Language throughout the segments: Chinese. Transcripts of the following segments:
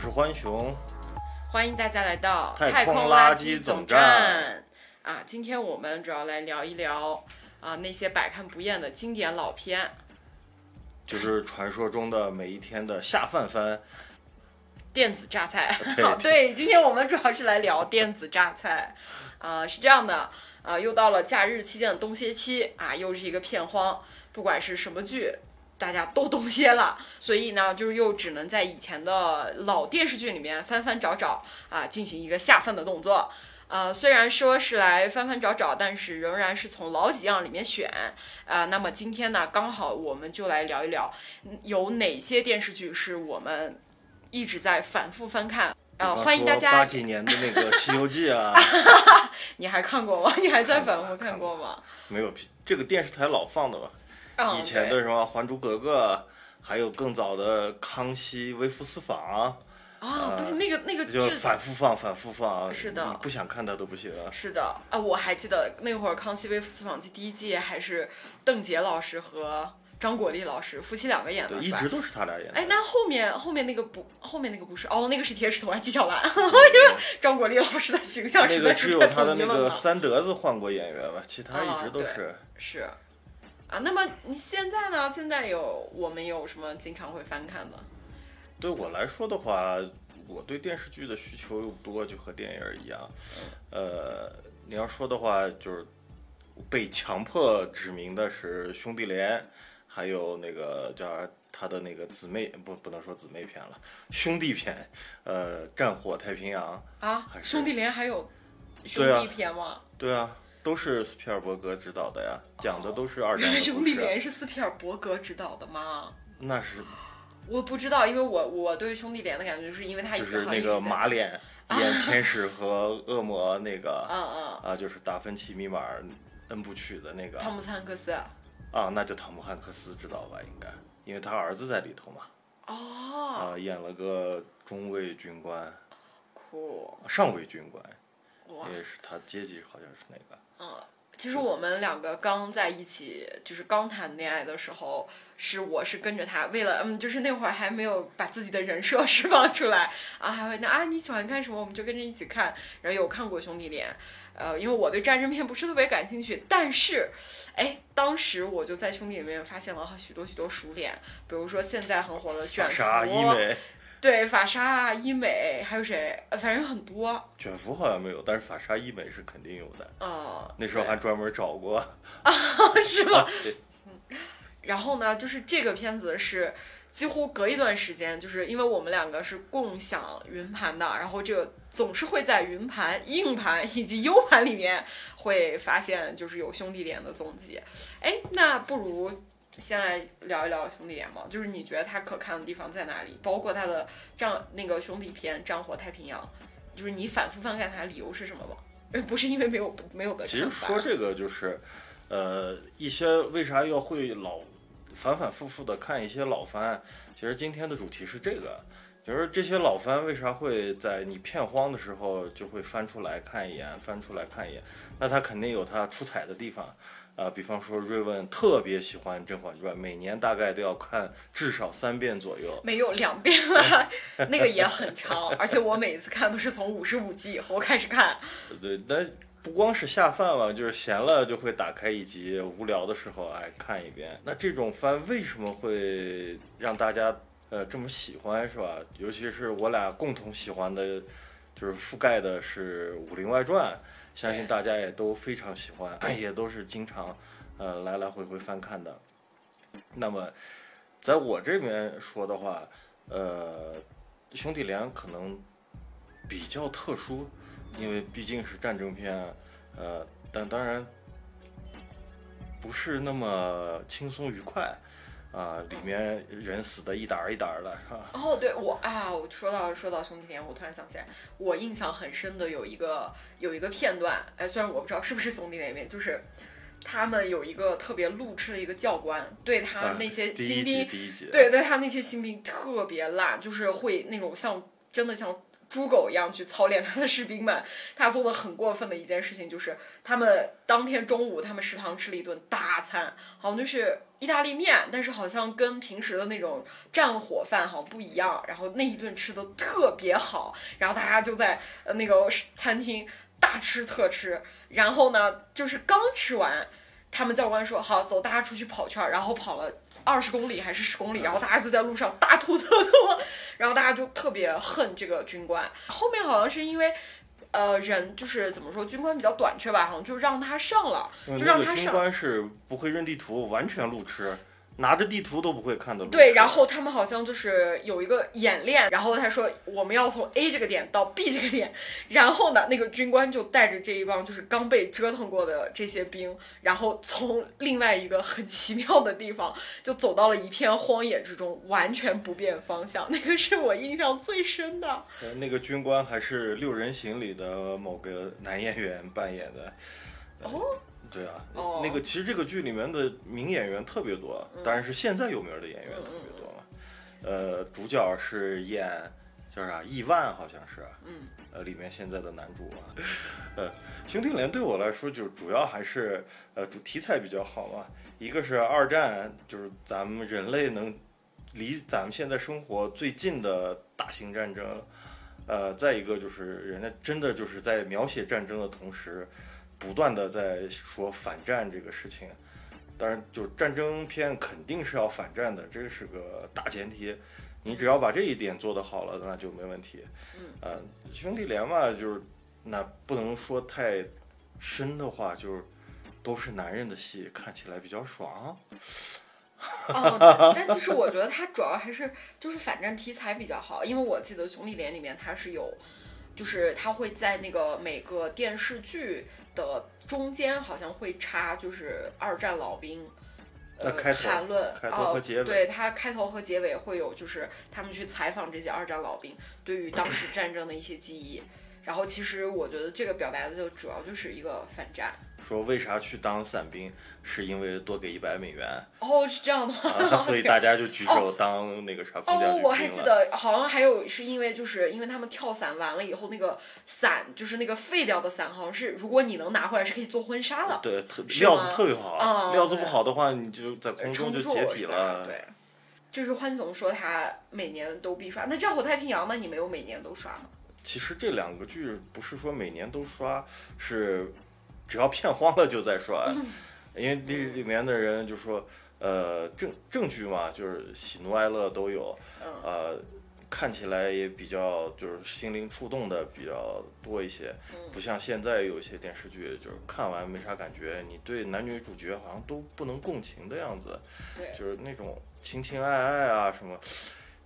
我是欢熊，欢迎大家来到太空空垃圾圾总站站啊！今天我们主要来聊一聊啊那些百看不厌的经典老片。就是传说中的每一天的下饭番。电子榨菜，对好，对，今天我们主要是来聊电子榨菜，啊、是这样的，啊、又到了假日期间的冬歇期啊，又是一个片荒，不管是什么剧，大家都冬歇了，所以呢，就是又只能在以前的老电视剧里面翻翻找找啊，进行一个下饭的动作。呃，虽然说是来翻翻找找，但是仍然是从老几样里面选啊、那么今天呢，刚好我们就来聊一聊，嗯有哪些电视剧是我们一直在反复翻看。呃，欢迎大家八，几年的那个 《西游记》啊，你还看过吗？你还在反复看过吗？没有这个电视台老放的吧？嗯，以前的什么《还珠格格》，还有更早的《康熙微服私访啊，对，那个那个》，就剧反复放，反复放。是的你不想看它都不行。是的啊，我还记得那会儿《康熙微服私访记》第一季还是邓婕老师和张国立老师夫妻两个演的，对，一直？都是他俩演的。哎，那后面后面那个不，后面那个不是哦，那个是铁齿铜牙纪晓岚，因为张国立老师的形象那个实在是太只有他的。那个三德子换过演员吧，其他一直都啊是。是啊，那么你现在呢？现在有我们有什么经常会翻看的？对我来说的话，我对电视剧的需求又多，就和电影儿一样。呃，你要说的话，就是被强迫指名的是兄弟连，还有那个叫他的那个姊妹，不不能说姊妹篇了，兄弟篇，呃，战火太平洋。啊兄弟连还有兄弟篇吗？对啊，都是斯皮尔伯格执导的呀，讲的都是二战的故兄弟。连是斯皮尔伯格执导的吗？那是我不知道，因为我我对兄弟连的感觉就是因为他一就是那个马脸 演天使和恶魔那个。嗯嗯，啊，就是达芬奇密码 N 部曲的那个汤姆斯汉克斯。啊，那就汤姆汉克斯知道吧？应该，因为他儿子在里头嘛，哦，啊，演了个中尉军官，酷上尉军官，哇！也是他阶级好像是那个，嗯，其实我们两个刚在一起，就是刚谈恋爱的时候，是我是跟着他，为了嗯，就是那会儿还没有把自己的人设 释放出来啊，还会那啊你喜欢看什么，我们就跟着一起看，然后有看过兄弟连，呃，因为我对战争片不是特别感兴趣，但是，哎，当时我就在兄弟里面发现了许多许多熟脸，比如说现在很火的卷福，美，对法沙、医美，还有谁，呃反正很多，卷福好像没有，但是法沙医美是肯定有的，嗯，那时候还专门找过，啊 是吗？对然后呢，就是这个片子是几乎隔一段时间，就是因为我们两个是共享云盘的，然后这个总是会在云盘、硬盘以及 U 盘里面会发现就是有兄弟连的踪迹。哎，那不如先来聊一聊兄弟连吧，就是你觉得它可看的地方在哪里？包括它的战那个兄弟篇《战火太平洋》，就是你反复翻看它的理由是什么吗？呃 不是因为没有没有的其实说这个就是，呃，一些为啥要会老反反复复的看一些老番？其实今天的主题是这个，就是这些老番为啥会在你片荒的时候就会翻出来看一眼，翻出来看一眼？那它肯定有它出彩的地方。啊、比方说瑞文特别喜欢《甄嬛传》，每年大概都要看至少三遍左右。没有两遍了，那个也很长，而且我每次看都是从五十五集以后开始看。对，那不光是下饭了，就是闲了就会打开一集，无聊的时候哎看一遍。那这种番为什么会让大家呃这么喜欢是吧？尤其是我俩共同喜欢的，就是覆盖的是《武林外传》，相信大家也都非常喜欢，也都是经常呃来来回回翻看的。那么在我这边说的话，呃，兄弟连可能比较特殊，因为毕竟是战争片，呃，但当然不是那么轻松愉快，啊、里面人死的一沓儿一沓儿的，哈？哦，对我啊，我说到说到兄弟连，我突然想起来，我印象很深的有一个有一个片段，哎，虽然我不知道是不是兄弟连里面，就是他们有一个特别路痴的一个教官，对他啊那些新兵，对对，他那些新兵特别烂，就是会那种像真的像猪狗一样去操练他的士兵们。他做的很过分的一件事情就是，他们当天中午他们食堂吃了一顿大餐，好像就是意大利面，但是好像跟平时的那种战火饭好像不一样。然后那一顿吃的特别好，然后大家就在呃那个餐厅大吃特吃。然后呢，就是刚吃完，他们教官说好走，大家出去跑圈，然后跑了。二十公里还是十公里，然后大家就在路上大吐特吐，然后大家就特别恨这个军官。后面好像是因为，呃，人就是怎么说，军官比较短缺吧，好像就让他上了，就让他上军上。官是不会认地图，完全路痴，拿着地图都不会看的路。对，然后他们好像就是有一个演练，然后他说我们要从 A 这个点到 B 这个点，然后呢，那个军官就带着这一帮就是刚被折腾过的这些兵，然后从另外一个很奇妙的地方就走到了一片荒野之中，完全不变方向，那个是我印象最深的。呃那个军官还是《六人行》里的某个男演员扮演的。哦，对啊，哦那个其实这个剧里面的名演员特别多，当然是现在有名的演员特别多嘛。呃，主角是演叫啥亿万，好像是。嗯。呃，里面现在的男主啊，呃，兄弟连对我来说就主要还是呃主题材比较好嘛，一个是二战，就是咱们人类能离咱们现在生活最近的大型战争，呃，再一个就是人家真的就是在描写战争的同时，不断的在说反战这个事情。当然，就战争片肯定是要反战的，这是个大前提。你只要把这一点做得好了，那就没问题。嗯。呃，兄弟连嘛，就是那不能说太深的话，就是都是男人的戏，看起来比较爽。哦，但其实我觉得它主要还是就是反战题材比较好，因为我记得《兄弟连》里面它是有，就是它会在那个每个电视剧的中间好像会插就是二战老兵。呃，那开头谈论开头和哦结尾对他开头和结尾会有，就是他们去采访这些二战老兵对于当时战争的一些记忆。然后其实我觉得这个表达的就主要就是一个反战。说为啥去当伞兵，是因为多给一百美元，哦，是这样的吗？啊、所以大家就举手当那个啥空降哦，我还。记得，好像还有是因为就是因为他们跳伞完了以后，那个伞就是那个废掉的伞，好像是如果你能拿回来是可以做婚纱的，对，特是料子特别好，啊料子不好的话，你就在空中就解体了。对，就是欢总说他每年都必刷，那《战火太平洋》呢？你没有每年都刷吗？其实这两个剧不是说每年都刷，是只要片荒了就在说，因为里里面的人就说，呃，证证据嘛，就是喜怒哀乐都有，嗯。呃，看起来也比较就是心灵触动的比较多一些，嗯。不像现在有一些电视剧，就是看完没啥感觉，你对男女主角好像都不能共情的样子，就是那种情情爱爱啊什么。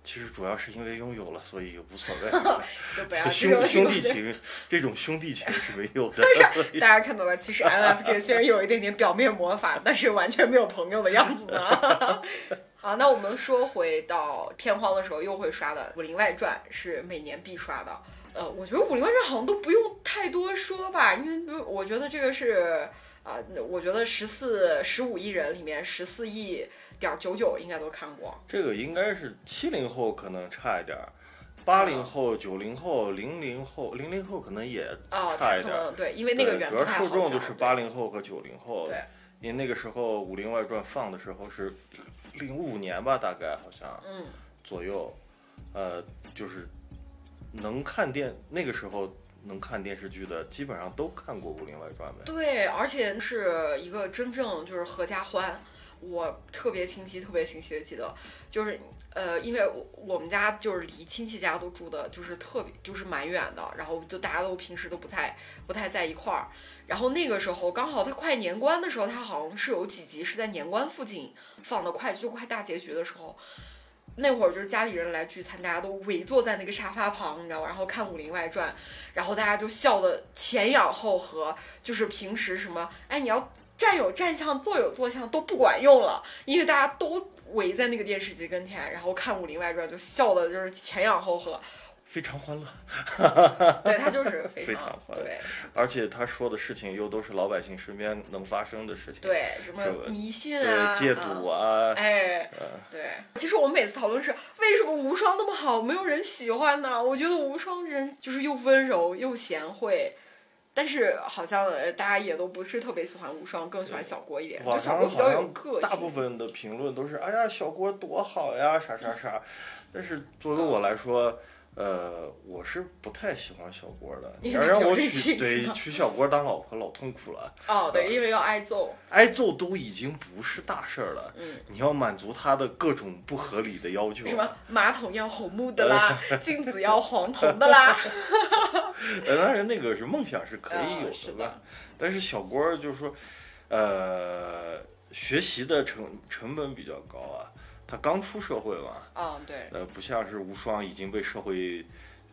其实主要是因为拥有了，所以无所谓。就不要这兄种兄弟情，这种兄弟情是没有的。大家看到了，其实 L F 这虽然有一点点表面魔法，但是完全没有朋友的样子呢。好，那我们说回到天荒的时候又会刷的《武林外传》是每年必刷的。呃，我觉得《武林外传》好像都不用太多说吧，因为我觉得这个是啊、我觉得十四十五亿人里面十四亿点九九应该都看过。这个应该是七零后可能差一点儿，八零后、九零后、零零后、零零后可能也哦，差一点对，因为那个对主要受众就是找八零后和九零后。对。因为那个时候《武林外传》放的时候是零五年吧，大概好像嗯，左右，呃，就是能看电那个时候能看电视剧的，基本上都看过《武林外传》呗。对，而且是一个真正就是合家欢，我特别清晰、特别清晰的记得，就是呃，因为我我们家就是离亲戚家都住的，就是特别就是蛮远的，然后就大家都平时都不太不太在一块儿，然后那个时候刚好它快年关的时候，它好像是有几集是在年关附近放的，快就快大结局的时候。那会儿就是家里人来聚餐，大家都围坐在那个沙发旁，你知道吗？然后看《武林外传》，然后大家就笑得前仰后合，就是平时什么，哎，你要站有站相，坐有坐相都不管用了，因为大家都围在那个电视机跟前，然后看《武林外传》就笑得就是前仰后合，非常欢乐，对他就是非非常常欢乐对而且他说的事情又都是老百姓身边能发生的事情。对什么迷信啊，对，戒赌啊，哎，呃对，其实我们每次讨论是为什么无双那么好，没有人喜欢呢？我觉得无双人就是又温柔又贤惠。但是好像呃大家也都不是特别喜欢无双，更喜欢小郭一点。就小郭比较有个大部。分的评论都是，哎呀，小郭多好呀，啥啥啥。但是作为我来说，呃，我是不太喜欢小郭的。你要让我娶对娶小郭当老婆，老痛苦了。哦，对，因为要挨揍。挨揍都已经不是大事儿了，嗯你要满足他的各种不合理的要求。什么马桶要红木的啦，镜子要黄铜的啦。呃，当然那个是梦想是可以有的吧，但是小郭儿就是说，呃，学习的成成本比较高啊，他刚出社会嘛，嗯，对，呃，不像是无双已经被社会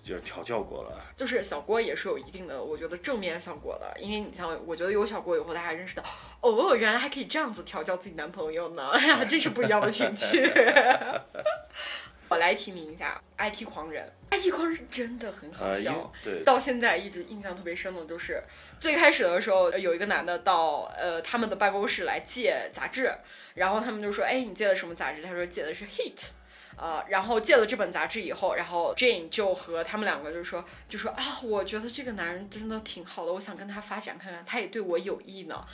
就调教过了。就是小郭也是有一定的，我觉得正面效果的。因为你像，我觉得有小郭以后，大家认识到，哦，原来还可以这样子调教自己男朋友呢，哎 呀，真是不一样的情趣。我来提名一下《IT 狂人》，《IT 狂人》真的很好笑。对，到现在一直印象特别深的就是最开始的时候，有一个男的到呃他们的办公室来借杂志，然后他们就说：“哎，你借的什么杂志？”他说：“借的是 Hit。”呃，然后借了这本杂志以后，然后 Jane 就和他们两个就说，就说啊，我觉得这个男人真的挺好的，我想跟他发展看看，他也对我有意呢。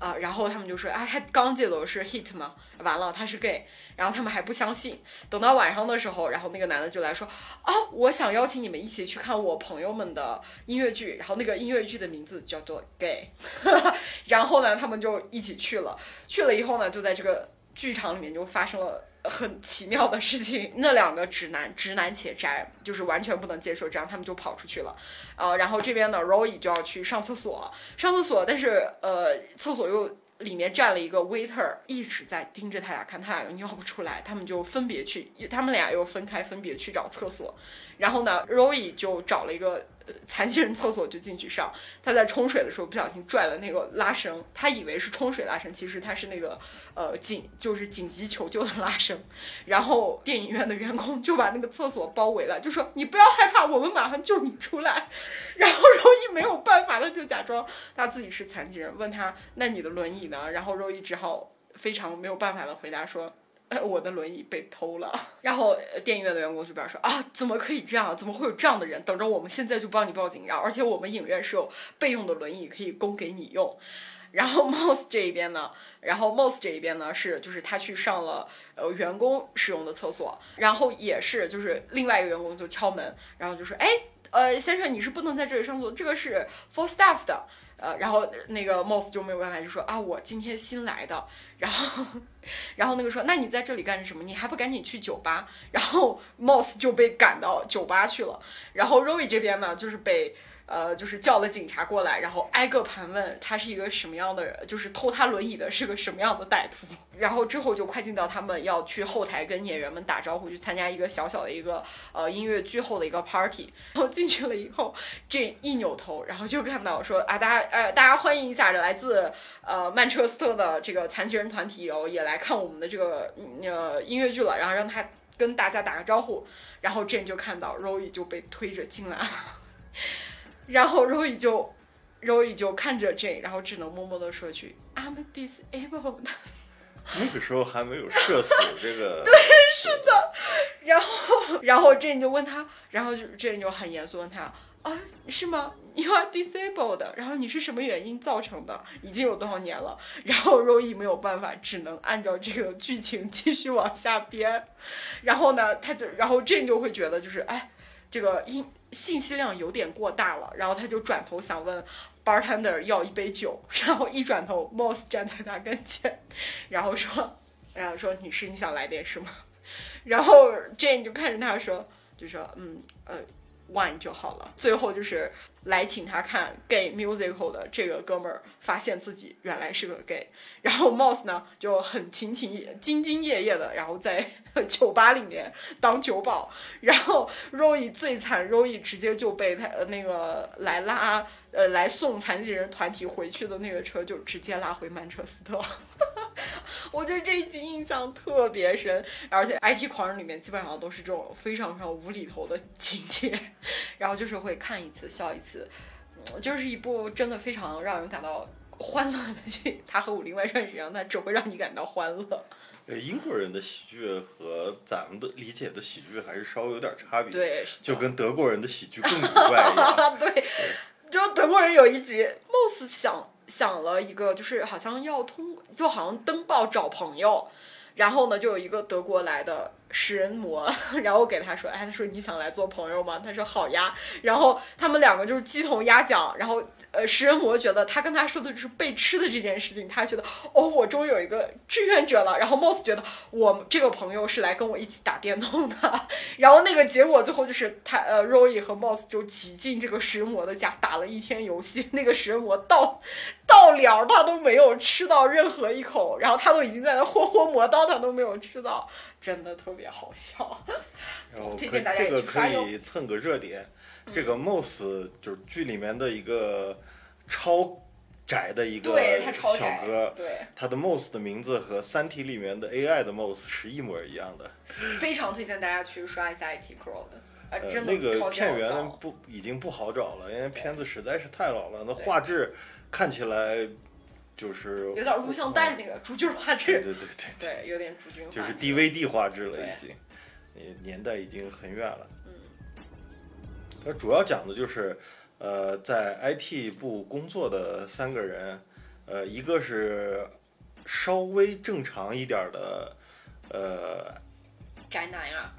啊、然后他们就说啊，他刚借的是 hit 吗？完了，他是 gay。然后他们还不相信。等到晚上的时候，然后那个男的就来说，啊，我想邀请你们一起去看我朋友们的音乐剧。然后那个音乐剧的名字叫做 gay。然后呢，他们就一起去了。去了以后呢，就在这个剧场里面就发生了。很奇妙的事情，那两个直男直男且宅，就是完全不能接受这样，他们就跑出去了。呃，然后这边呢，Roy 就要去上厕所，上厕所，但是呃，厕所又里面站了一个 waiter，一直在盯着他俩看，他俩又尿不出来，他们就分别去，他们俩又分开，分别去找厕所。然后呢，Roy 就找了一个残疾人厕所就进去上，他在冲水的时候不小心拽了那个拉绳，他以为是冲水拉绳，其实他是那个呃紧就是紧急求救的拉绳。然后电影院的员工就把那个厕所包围了，就说你不要害怕，我们马上救你出来。然后柔一没有办法，他就假装他自己是残疾人，问他那你的轮椅呢？然后柔一只好非常没有办法的回答说。我的轮椅被偷了，然后电影院的员工就表示啊，怎么可以这样？怎么会有这样的人？等着我们现在就帮你报警，然后而且我们影院是有备用的轮椅可以供给你用。然后 Moss 这一边呢，然后 Moss 这一边呢是就是他去上了呃员工使用的厕所，然后也是就是另外一个员工就敲门，然后就说哎呃先生你是不能在这里上厕所，这个是 for staff 的。呃，然后那个 Moss 就没有办法，就说啊，我今天新来的，然后，然后那个说，那你在这里干什么？你还不赶紧去酒吧？然后 Moss 就被赶到酒吧去了，然后 Roy 这边呢，就是被呃，就是叫了警察过来，然后挨个盘问他是一个什么样的人，就是偷他轮椅的是个什么样的歹徒。然后之后就快进到他们要去后台跟演员们打招呼，去参加一个小小的一个呃音乐剧后的一个 party。然后进去了以后，这一扭头，然后就看到说啊，大家呃，大家欢迎一下这来自呃曼彻斯特的这个残疾人团体哦，也来看我们的这个呃音乐剧了，然后让他跟大家打个招呼。然后 Jane 就看到 Roy 就被推着进来了。然后 Roy 就，Roy 就看着 Jane，然后只能默默的说句 "I'm disabled"。那个时候还没有社死这个。对，是的。然后，然后 Jane 就问他，然后就 Jane 就很严肃问他啊，是吗？You are disabled。然后你是什么原因造成的？已经有多少年了？然后 Roy 没有办法，只能按照这个剧情继续往下编。然后呢，他就，然后 Jane 就会觉得就是，哎，这个音信息量有点过大了。然后他就转头想问 bartender 要一杯酒，然后一转头，Moss 站在他跟前，然后说，然后说女士你想来点什么？然后 Jane 就看着他说，就说嗯呃 wine 就好了。最后就是来请他看 gay musical 的这个哥们儿，发现自己原来是个 gay。然后 Moss 呢就很勤勤兢兢业业的，然后在酒吧里面当酒保。然后 Roy 最惨，Roy 直接就被他呃那个来拉呃来送残疾人团体回去的那个车就直接拉回曼彻斯特。我对这一集印象特别深，而且 IT 狂人里面基本上都是这种非常非常无厘头的情节，然后就是会看一次笑一次，嗯，就是一部真的非常让人感到欢乐的剧，它和《武林外传》是一样，它只会让你感到欢乐。呃，英国人的喜剧和咱们的理解的喜剧还是稍微有点差别，对，就跟德国人的喜剧更 古怪一样。对，就德国人有一集，Moss 想想了一个，就是好像要通，就好像登报找朋友，然后呢，就有一个德国来的食人魔，然后给他说，哎，他说你想来做朋友吗？他说好呀，然后他们两个就是鸡同鸭讲，然后。呃，食人魔觉得他跟他说的就是被吃的这件事情，他觉得哦，我终于有一个志愿者了。然后 Moss 觉得我这个朋友是来跟我一起打电动的。然后那个结果最后就是他呃，Roy 和 Moss 就挤进这个食人魔的家打了一天游戏。那个食人魔到到了他都没有吃到任何一口，然后他都已经在那活活磨刀，他都没有吃到，真的特别好笑。然后推可荐大家也这个可以蹭个热点。这个 Moss 就是剧里面的一个超窄的一个小哥，对，他的 Moss 的名字和《三体》里面的 AI 的 Moss 是一模一样的。非常推荐大家去刷一下 IT Crowd，的那个片源。不已经不好找了，因为片子实在是太老了，那画质看起来就是有点录像带那个主角画质，对对对对，对，有点主角画质。就是 DVD 画质了已经，呃年代已经很远了。嗯，它主要讲的就是，呃，在 IT 部工作的三个人，呃，一个是稍微正常一点的，呃，宅男呀，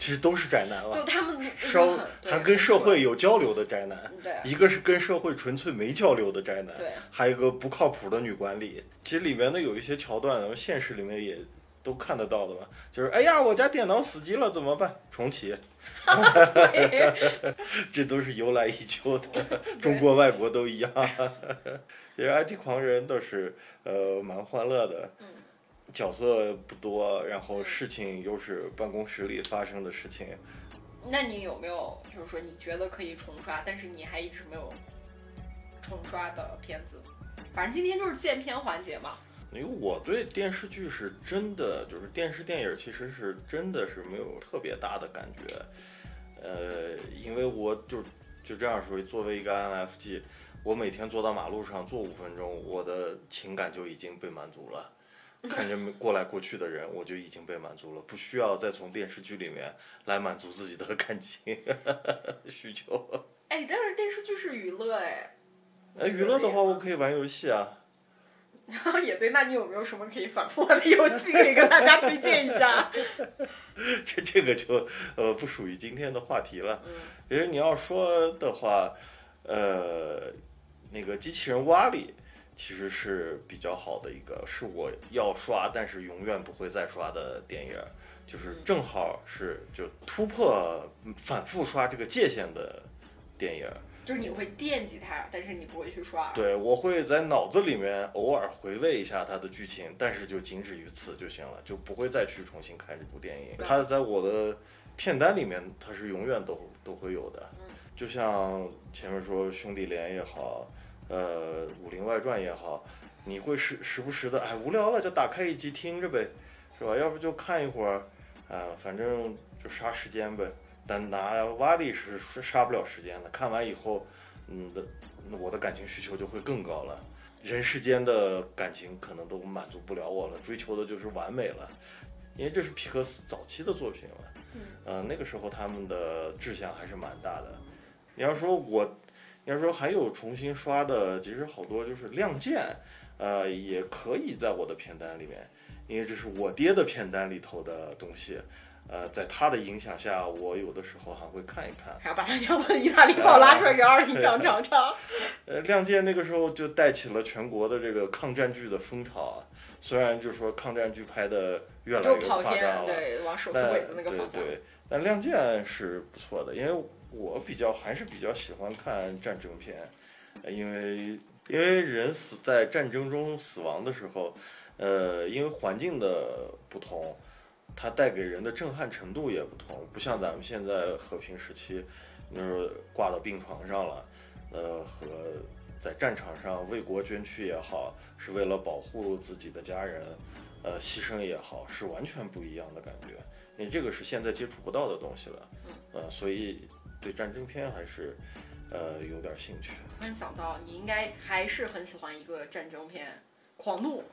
其实都是宅男了就，他们稍对还跟社会有交流的宅男。一个是跟社会纯粹没交流的宅男，对还有一个不靠谱的女管理。其实里面的有一些桥段，现实里面也都看得到的吧？就是哎呀，我家电脑死机了怎么办？重启，这都是由来已久的，中国外国都一样。其实 IT 狂人倒是呃蛮欢乐的，嗯角色不多，然后事情又是办公室里发生的事情。那你有没有就是说你觉得可以重刷，但是你还一直没有重刷的片子？反正今天就是见片环节嘛。因为我对电视剧是真的，就是电视电影其实是真的是没有特别大的感觉，呃，因为我就就这样说，作为一个 INFG，我每天坐到马路上坐五分钟，我的情感就已经被满足了。看着过来过去的人，我就已经被满足了，不需要再从电视剧里面来满足自己的感情 需求。哎，但是电视剧是娱乐哎。哎，娱乐的话，我可以玩游戏啊。也对，那你有没有什么可以反复玩的游戏可以跟大家推荐一下？这这个就呃不属于今天的话题了。嗯其实你要说的话，呃，那个机器人瓦力其实是比较好的一个，是我要刷但是永远不会再刷的电影，就是正好是就突破反复刷这个界限的电影。就是你会惦记它，但是你不会去刷。对，我会在脑子里面偶尔回味一下它的剧情，但是就仅止于此就行了，就不会再去重新看这部电影。它在我的片单里面，它是永远都都会有的。就像前面说《兄弟连》也好，呃，《武林外传》也好，你会时时不时的，哎，无聊了就打开一集听着呗，是吧？要不就看一会儿，啊、反正就杀时间呗。但拿瓦力是是杀不了时间的，看完以后，嗯的，我的感情需求就会更高了。人世间的感情可能都满足不了我了，追求的就是完美了，因为这是皮克斯早期的作品了。嗯呃，那个时候他们的志向还是蛮大的。你要说我，你要说还有重新刷的，其实好多就是《亮剑》，呃，也可以在我的片单里面，因为这是我爹的片单里头的东西。呃，在他的影响下，我有的时候还会看一看。还要把他娘的意大利炮拉出来给二姨讲尝尝。呃，《亮剑》那个时候就带起了全国的这个抗战剧的风潮啊。虽然就说抗战剧拍的越来越，夸张了，对，往手撕鬼子那个方向。对对，但《亮剑》是不错的，因为我比较还是比较喜欢看战争片，呃因为因为人死在战争中死亡的时候，呃，因为环境的不同，它带给人的震撼程度也不同，不像咱们现在和平时期，就是挂到病床上了，呃，和在战场上为国捐躯也好，是为了保护自己的家人，呃，牺牲也好，是完全不一样的感觉。因为这个是现在接触不到的东西了，呃，所以对战争片还是呃有点兴趣。突然想到，你应该还是很喜欢一个战争片《狂怒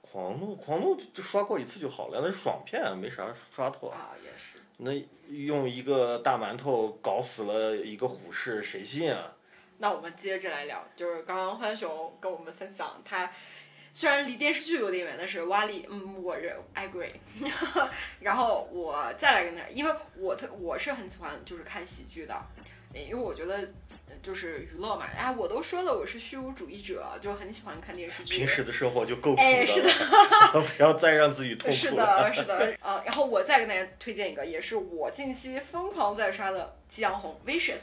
狂怒，狂怒就刷过一次就好了，那是爽片，没啥刷头。》啊，也是。那用一个大馒头搞死了一个虎士，谁信啊？那我们接着来聊，就是刚刚欢熊跟我们分享，他虽然离电视剧有点远，但是瓦力，嗯，我认 I agree。然后我再来跟他，因为我特我是很喜欢就是看喜剧的，因为我觉得就是娱乐嘛，哎，我都说了我是虚无主义者，就很喜欢看电视剧。平时的生活就够苦哎是的了，不要再让自己痛是苦了。的，是的，呃，然后我再跟大家推荐一个，也是我近期疯狂在刷的《夕阳红 Vicious》，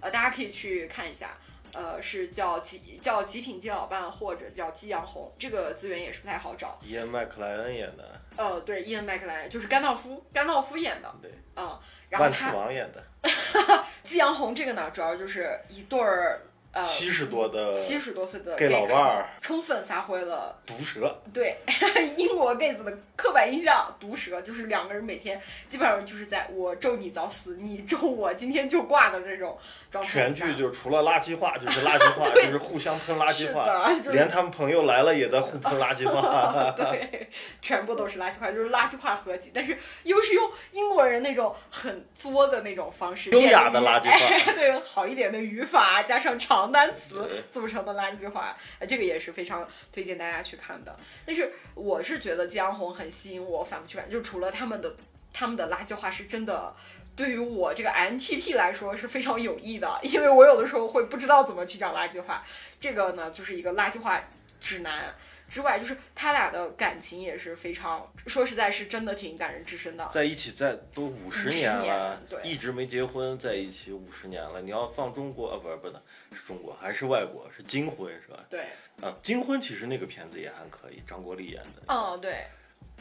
呃，大家可以去看一下，呃，是叫极叫极品金老伴或者叫激阳红，这个资源也是不太好找。伊恩麦克莱恩演的，呃，对，伊恩麦克莱恩就是甘道夫，甘道夫演的，对，嗯，然后他万磁他王演的，激阳红这个呢，主要就是一对儿呃七十多的七十多岁的 gay 老伴儿充分发挥了毒舌，对 英国 gay 子的刻板印象，毒舌就是两个人每天基本上就是在我咒你早死，你咒我今天就挂的这种全剧就除了垃圾话就是垃圾话，就是互相喷垃圾话，就是连他们朋友来了也在互喷垃圾话。对，全部都是垃圾话，就是垃圾话合集，但是又是用英国人那种很作的那种方式，优雅的垃圾话哎，对，好一点的语法加上长单词组成的垃圾话，呃这个也是非常推荐大家去看的。但是我是觉得《激昂红》很吸引我，反复去看，就除了他们的他们的垃圾话是真的。对于我这个 INTP 来说是非常有益的，因为我有的时候会不知道怎么去讲垃圾话。这个呢，就是一个垃圾话指南之外，就是他俩的感情也是非常，说实在是真的挺感人至深的。在一起在都五十50年年了对，一直没结婚，在一起五十年了。你要放中国啊，不是不是，是中国还是外国？是金婚是吧？对，啊，金婚其实那个片子也还可以，张国立演的。嗯，对。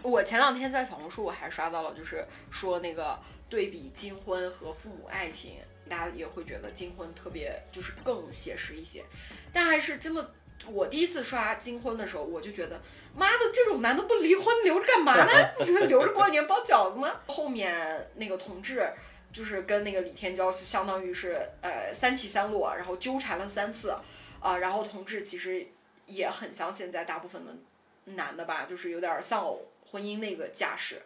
我前两天在小红书我还刷到了，就是说那个对比金婚和父母爱情，大家也会觉得金婚特别就是更写实一些，但还是真的。我第一次刷金婚的时候，我就觉得，妈的，这种男的不离婚留着干嘛呢？留着过年包饺子吗？后面那个同志就是跟那个李天骄是相当于是呃三起三落，然后纠缠了三次，啊、然后同志其实也很像现在大部分的男的吧，就是有点丧偶婚姻那个架势。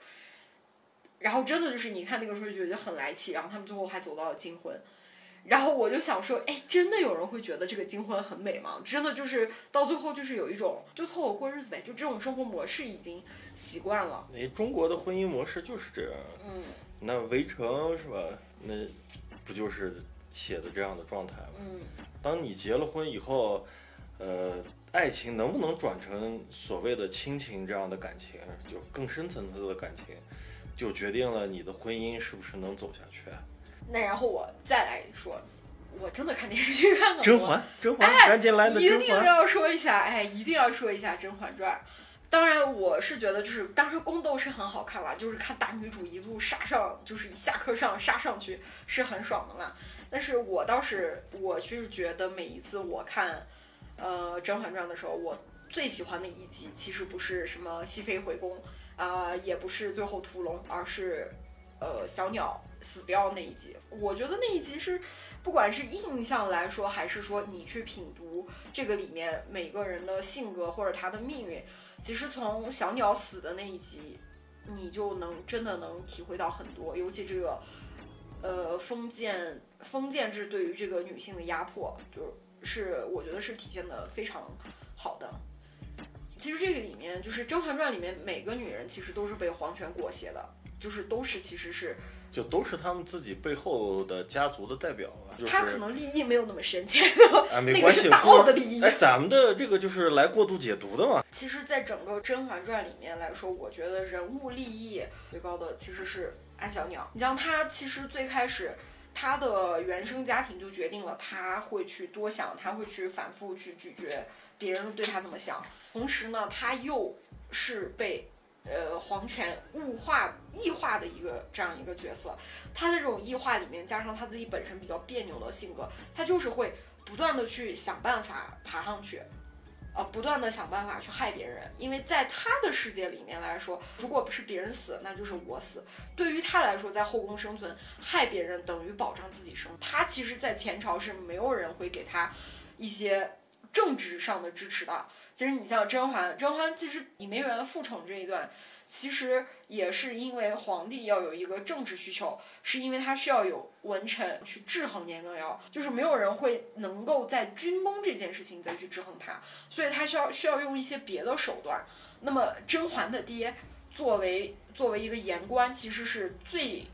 然后真的就是你看那个时候就觉得很来气，然后他们最后还走到了金婚。然后我就想说，哎，真的有人会觉得这个金婚很美吗？真的就是到最后就是有一种就凑合过日子呗，就这种生活模式已经习惯了。哎，中国的婚姻模式就是这样。嗯那围城是吧？那不就是写的这样的状态吗？嗯，当你结了婚以后，呃，爱情能不能转成所谓的亲情这样的感情，就更深层次的感情，就决定了你的婚姻是不是能走下去。那然后我再来说，我真的看电视剧看了。甄嬛，甄嬛，赶紧来的一甄嬛。定要说一下，哎，一定要说一下《甄嬛传》。当然，我是觉得就是当时宫斗是很好看了，就是看大女主一路杀上，就是一下课上杀上去是很爽的啦。但是我倒是我就是觉得每一次我看，呃《甄嬛传》的时候，我最喜欢的一集其实不是什么熹妃回宫，啊、也不是最后屠龙，而是呃小鸟死掉那一集。我觉得那一集是不管是印象来说，还是说你去品读这个里面每个人的性格或者他的命运，其实从小鸟死的那一集，你就能真的能体会到很多，尤其这个呃封建封建制对于这个女性的压迫，就是我觉得是体现的非常好的。其实这个里面就是《甄嬛传》里面每个女人其实都是被皇权裹挟的，就是都是其实是就都是他们自己背后的家族的代表吧，就是她可能利益没有那么深切，啊，没关系，那个是大过奥的利益。哎，咱们的这个就是来过度解读的嘛。其实，在整个《甄嬛传》里面来说，我觉得人物利益最高的其实是安小鸟。你像她，其实最开始他的原生家庭就决定了他会去多想，他会去反复去咀嚼别人对他怎么想。同时呢，他又是被呃皇权物化、异化的一个这样一个角色。他在这种异化里面，加上他自己本身比较别扭的性格，他就是会不断的去想办法爬上去。呃，不断的想办法去害别人，因为在他的世界里面来说，如果不是别人死，那就是我死。对于他来说，在后宫生存，害别人等于保障自己生。他其实，在前朝是没有人会给他一些政治上的支持的。其实你像甄嬛，甄嬛其实倚梅园复宠这一段。其实也是因为皇帝要有一个政治需求，是因为他需要有文臣去制衡年羹尧，就是没有人会能够在军功这件事情再去制衡他，所以他需要需要用一些别的手段。那么甄嬛的爹作为作为一个言官，其实是最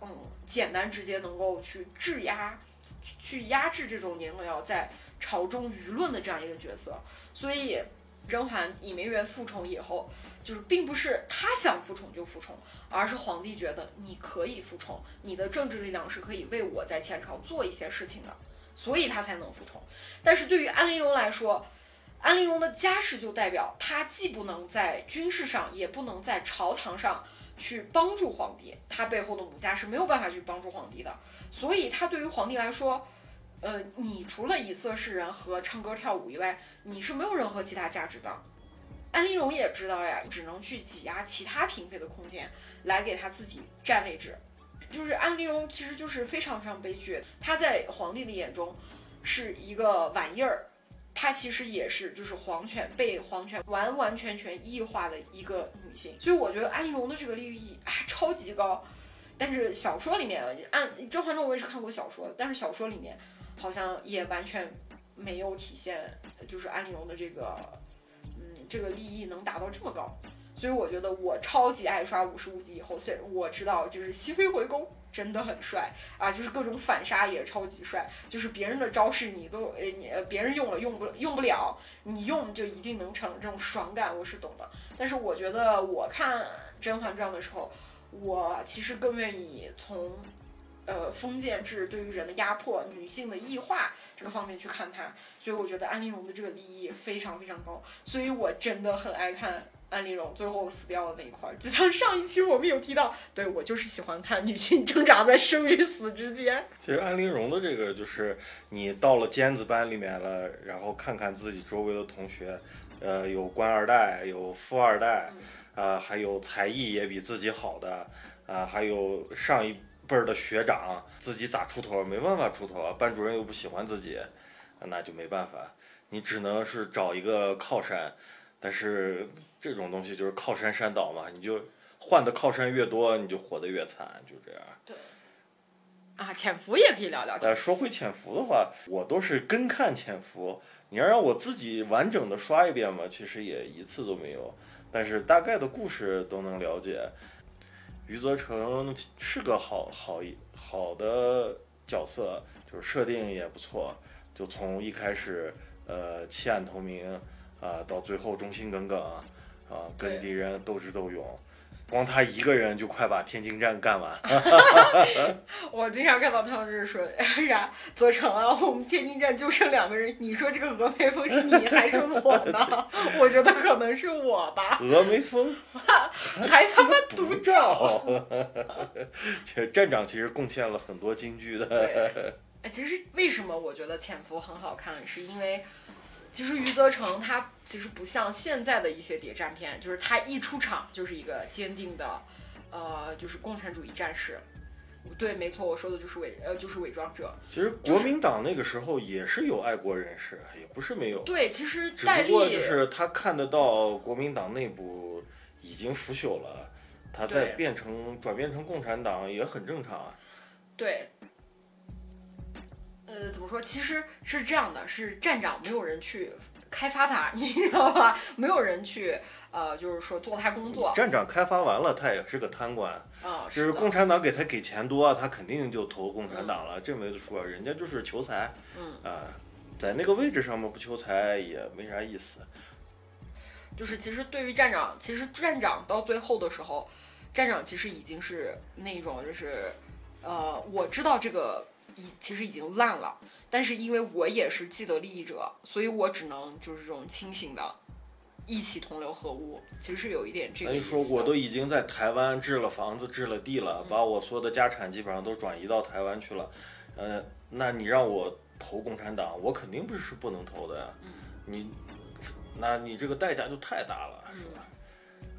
嗯简单直接能够去制压去去压制这种年羹尧在朝中舆论的这样一个角色，所以甄嬛倚梅园复宠以后。就是并不是他想服从就服从，而是皇帝觉得你可以服从，你的政治力量是可以为我在前朝做一些事情的，所以他才能服从。但是对于安陵容来说，安陵容的家世就代表她既不能在军事上，也不能在朝堂上去帮助皇帝，她背后的母家是没有办法去帮助皇帝的。所以她对于皇帝来说，呃，你除了以色侍人和唱歌跳舞以外，你是没有任何其他价值的。安陵容也知道呀，只能去挤压其他嫔妃的空间，来给她自己占位置。就是安陵容其实就是非常非常悲剧，她在皇帝的眼中是一个玩意儿，她其实也是就是皇权被皇权完完全全异化的一个女性。所以我觉得安陵容的这个利益啊超级高，但是小说里面，安《甄嬛传》我也是看过小说的，但是小说里面好像也完全没有体现，就是安陵容的这个。这个利益能达到这么高，所以我觉得我超级爱刷五十五级以后，虽然我知道就是熹妃回宫真的很帅啊，就是各种反杀也超级帅，就是别人的招式你都呃你别人用了用不用不了，你用就一定能成，这种爽感我是懂的。但是我觉得我看《甄嬛传》的时候，我其实更愿意从。呃，封建制对于人的压迫、女性的异化这个方面去看它，所以我觉得安陵容的这个利益非常非常高，所以我真的很爱看安陵容最后死掉的那一块儿。就像上一期我们有提到，对我就是喜欢看女性挣扎在生与死之间。其实安陵容的这个就是你到了尖子班里面了，然后看看自己周围的同学，呃，有官二代，有富二代，啊，还有才艺也比自己好的，啊，还有上一。辈儿的学长自己咋出头？没办法出头啊！班主任又不喜欢自己，那就没办法，你只能是找一个靠山。但是这种东西就是靠山山倒嘛，你就换的靠山越多，你就活得越惨，就这样。对。啊，潜伏也可以聊聊。但，说回潜伏的话，我都是跟看潜伏。你要让我自己完整的刷一遍嘛，其实也一次都没有。但是大概的故事都能了解。余则成是个好好好的角色，就是设定也不错，就从一开始呃弃暗投明啊，到最后忠心耿耿啊，跟敌人斗智斗勇。光他一个人就快把天津站干完。我经常看到他们就是说啥，泽成啊，我们天津站就剩两个人，你说这个峨眉峰是你还是我呢？我觉得可能是我吧。峨眉峰还他妈独照。其实站长其实贡献了很多京剧的。哎，其实为什么我觉得潜伏很好看，是因为。其实余则成他其实不像现在的一些谍战片，就是他一出场就是一个坚定的，呃，就是共产主义战士。对，没错，我说的就是伪，呃，就是伪装者。其实国民党那个时候也是有爱国人士，也不是没有。对，其实只不过就是他看得到国民党内部已经腐朽了，他再变成转变成共产党也很正常。对。呃，怎么说？其实是这样的，是站长没有人去开发他，你知道吧？没有人去，呃，就是说做他工作。站长开发完了，他也是个贪官啊。就是共产党给他给钱多，他肯定就投共产党了，这没得说。人家就是求财，嗯啊，在那个位置上面不求财也没啥意思。就是其实对于站长，其实站长到最后的时候，站长其实已经是那种就是，呃，我知道这个。已其实已经烂了，但是因为我也是既得利益者，所以我只能就是这种清醒的，一起同流合污。其实是有一点这个。那你说我都已经在台湾置了房子、置了地了，把我所有的家产基本上都转移到台湾去了，呃，那你让我投共产党，我肯定不是不能投的呀。你那你这个代价就太大了，是吧？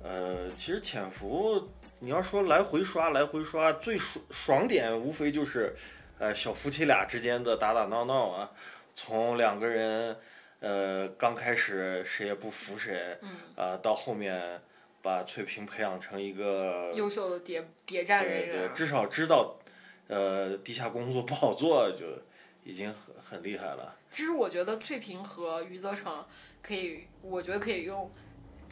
呃，其实潜伏，你要说来回刷，来回刷最爽爽点，无非就是，呃，小夫妻俩之间的打打闹闹啊，从两个人，呃，刚开始谁也不服谁，嗯啊、到后面把翠萍培养成一个优秀的谍谍战人对对，员。至少知道，呃，地下工作不好做，就已经很很厉害了。其实我觉得翠萍和余则成可以，我觉得可以用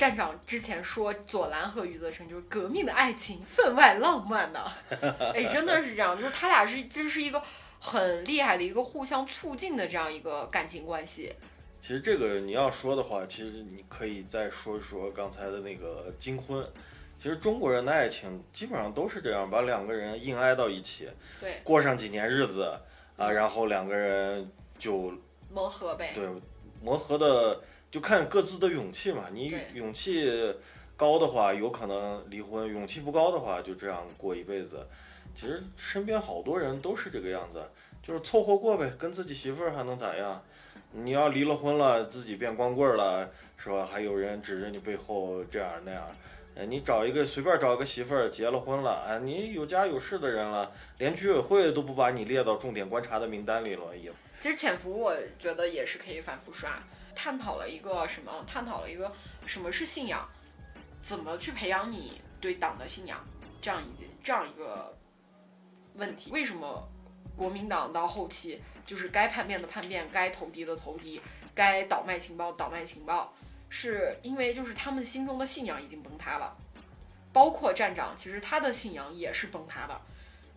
站长之前说左蓝和余则成就是革命的爱情，分外浪漫呐、哎，真的是这样，就是他俩是这是一个很厉害的一个互相促进的这样一个感情关系。其实这个你要说的话，其实你可以再说一说刚才的那个金婚。其实中国人的爱情基本上都是这样，把两个人硬挨到一起，对，过上几年日子啊，然后两个人就磨合呗。对磨合的，就看各自的勇气嘛。你勇气高的话，有可能离婚；勇气不高的话，就这样过一辈子。其实身边好多人都是这个样子，就是凑合过呗，跟自己媳妇儿还能咋样？你要离了婚了，自己变光棍了，是吧？还有人指着你背后这样那样。哎，你找一个随便找个媳妇儿，结了婚了，哎，你有家有室的人了，连居委会都不把你列到重点观察的名单里了，也其实潜伏，我觉得也是可以反复刷，探讨了一个什么？探讨了一个什么是信仰，怎么去培养你对党的信仰，这样一件这样一个问题。为什么国民党到后期就是该叛变的叛变，该投敌的投敌，该倒卖情报倒卖情报？是因为就是他们心中的信仰已经崩塌了，包括站长，其实他的信仰也是崩塌的，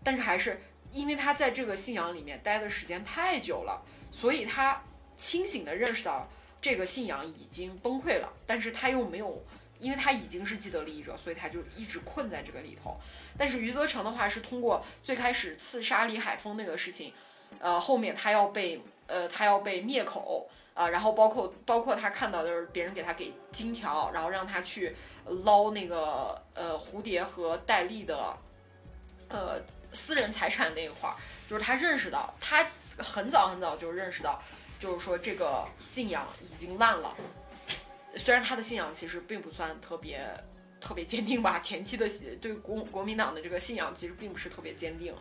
但是还是因为他在这个信仰里面待的时间太久了，所以他清醒的认识到这个信仰已经崩溃了，但是他又没有，因为他已经是既得利益者，所以他就一直困在这个里头。但是余则成的话是通过最开始刺杀李海峰那个事情，呃，后面他要被呃他要被灭口。啊，然后包括包括他看到就是别人给他给金条，然后让他去捞那个呃蝴蝶和戴笠的呃私人财产那一块儿，就是他认识到，他很早很早就认识到，就是说这个信仰已经烂了。虽然他的信仰其实并不算特别特别坚定吧，前期的对国国民党的这个信仰其实并不是特别坚定，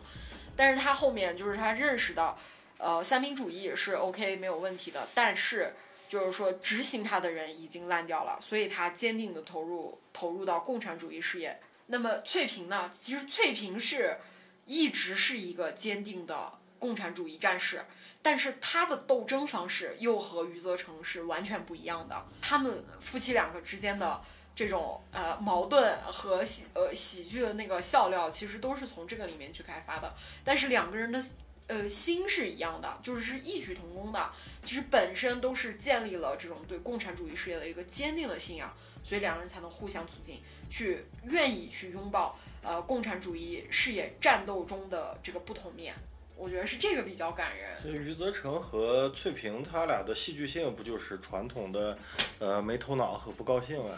但是他后面就是他认识到。呃，三民主义是 OK 没有问题的，但是就是说执行他的人已经烂掉了，所以他坚定的投入投入到共产主义事业。那么翠萍呢？其实翠萍是一直是一个坚定的共产主义战士，但是他的斗争方式又和余则成是完全不一样的。他们夫妻两个之间的这种呃矛盾和喜呃喜剧的那个笑料，其实都是从这个里面去开发的。但是两个人的。呃，心是一样的，就是是异曲同工的。其实本身都是建立了这种对共产主义事业的一个坚定的信仰，所以两人才能互相促进，去愿意去拥抱呃共产主义事业战斗中的这个不同面。我觉得是这个比较感人。所以余则成和翠萍他俩的戏剧性不就是传统的，呃，没头脑和不高兴吗？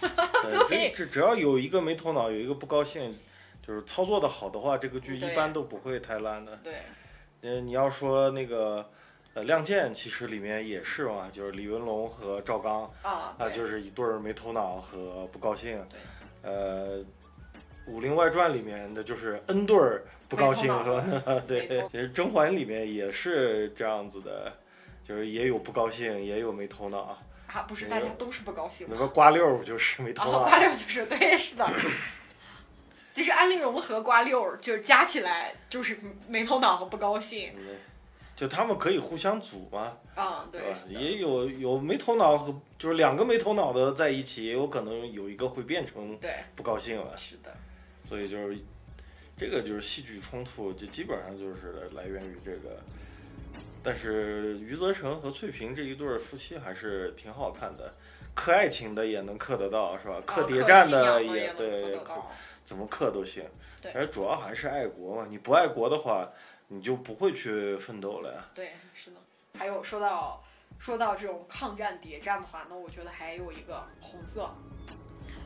对这这只要有一个没头脑，有一个不高兴，就是操作的好的话，这个剧一般都不会太烂的。对，嗯，你要说那个，呃，《亮剑》其实里面也是嘛，就是李云龙和赵刚啊，啊，就是一对儿没头脑和不高兴。对。呃，《武林外传》里面的就是 N 对儿不高兴和没头脑 对，其实甄嬛里面也是这样子的，就是也有不高兴，也有没头脑。啊，不是大家都是不高兴那个瓜六不就是没头啊，脑？瓜六就是对，是的。其实安陵容和瓜六就是加起来就是没头脑和不高兴。嗯就他们可以互相组嘛，啊，对？也有有没头脑和就是两个没头脑的在一起，也有可能有一个会变成对，不高兴了。是的。所以就是这个就是戏剧冲突，就基本上就是来源于这个。但是余则成和翠萍这一对儿夫妻还是挺好看的，磕爱情的也能磕得到，是吧？啊磕谍战的也能对怎么磕都行。对而主要还是爱国嘛，你不爱国的话，你就不会去奋斗了呀。对，是的。还有说到说到这种抗战谍战的话，那我觉得还有一个红色。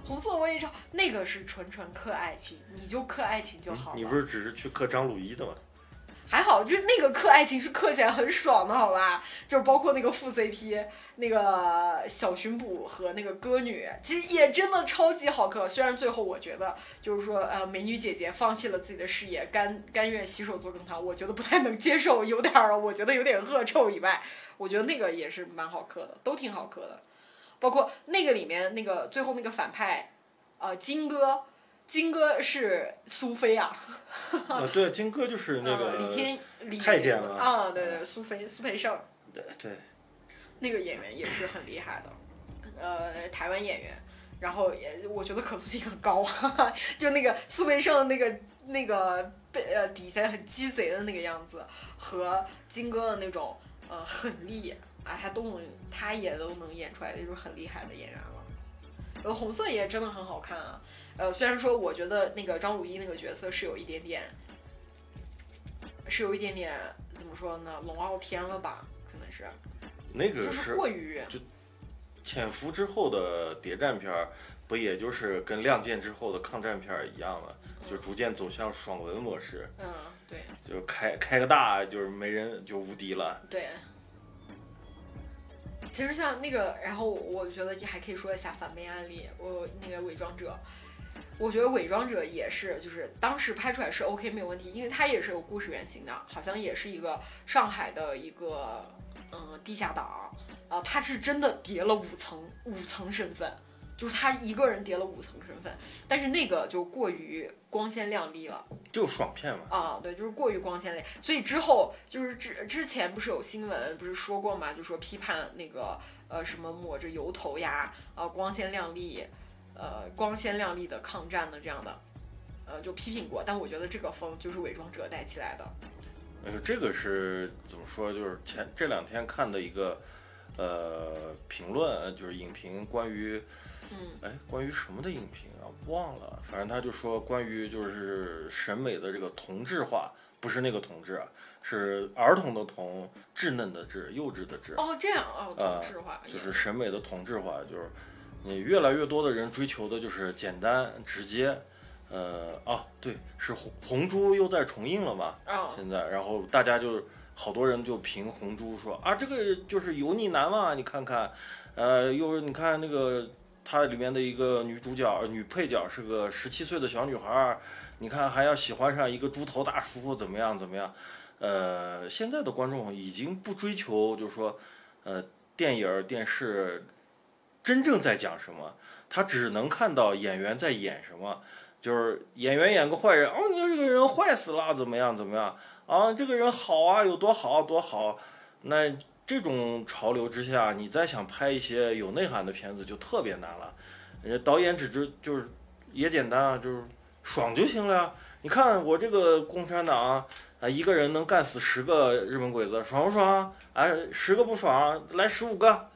红色我也知道，那个是纯纯克爱情，你就克爱情就好了。你不是只是去克张鲁一的吗？还好，就是那个磕爱情是磕起来很爽的，好吧？就是包括那个副 CP，那个小巡捕和那个歌女，其实也真的超级好磕。虽然最后我觉得，就是说，呃，美女姐姐放弃了自己的事业，甘甘愿洗手做羹汤，我觉得不太能接受，有点儿，我觉得有点恶臭以外，我觉得那个也是蛮好磕的，都挺好磕的。包括那个里面那个最后那个反派，呃，金哥。金哥是苏菲啊，啊对，金哥就是那个李天李太监嘛啊，对对，苏菲苏培盛，对对，那个演员也是很厉害的，呃，台湾演员，然后也我觉得可塑性很高，就那个苏培盛那个那个被呃底下很鸡贼的那个样子，和金哥的那种呃狠力啊，他都能他也都能演出来，就是很厉害的演员了。呃，红色也真的很好看啊。呃，虽然说我觉得那个张鲁一那个角色是有一点点，是有一点点怎么说呢，龙傲天了吧？可能是，那个就是过于就潜伏之后的谍战片儿，不也就是跟亮剑之后的抗战片儿一样了？就逐渐走向爽文模式。嗯，对。就开开个大，就是没人就无敌了。对。其实像那个，然后我觉得也还可以说一下反面案例，我那个伪装者。我觉得伪装者也是，就是当时拍出来是 OK 没有问题，因为它也是有故事原型的，好像也是一个上海的一个嗯地下党，啊，他是真的叠了五层五层身份，就是他一个人叠了五层身份，但是那个就过于光鲜亮丽了，就爽片嘛。啊，对，就是过于光鲜亮丽，所以之后就是之之前不是有新闻不是说过嘛，就说批判那个呃什么抹着油头呀，啊光鲜亮丽。呃，光鲜亮丽的抗战的这样的，呃，就批评过，但我觉得这个风就是伪装者带起来的。呃，这个是怎么说？就是前这两天看的一个呃评论，就是影评，关于，嗯，哎，关于什么的影评啊？忘了，反正他就说关于就是审美的这个同质化，不是那个同志啊，是儿童的童，稚嫩的稚，幼稚的稚。哦，这样哦，同质化，就是审美的同质化，就是。你越来越多的人追求的就是简单直接，呃，哦，对，是红红猪又在重映了嘛？现在，然后大家就好多人就评红猪说啊，这个就是油腻男嘛，你看看，呃，又你看那个它里面的一个女主角女配角是个十七岁的小女孩，你看还要喜欢上一个猪头大叔怎么样怎么样？呃，现在的观众已经不追求就是说，呃，电影电视。真正在讲什么？他只能看到演员在演什么，就是演员演个坏人，哦，你这个人坏死了，怎么样怎么样？啊，这个人好啊，有多好多好？那这种潮流之下，你再想拍一些有内涵的片子就特别难了。人家导演只知就是也简单啊，就是爽就行了呀。你看我这个共产党啊，一个人能干死十个日本鬼子，爽不爽？哎，十个不爽，来十五个。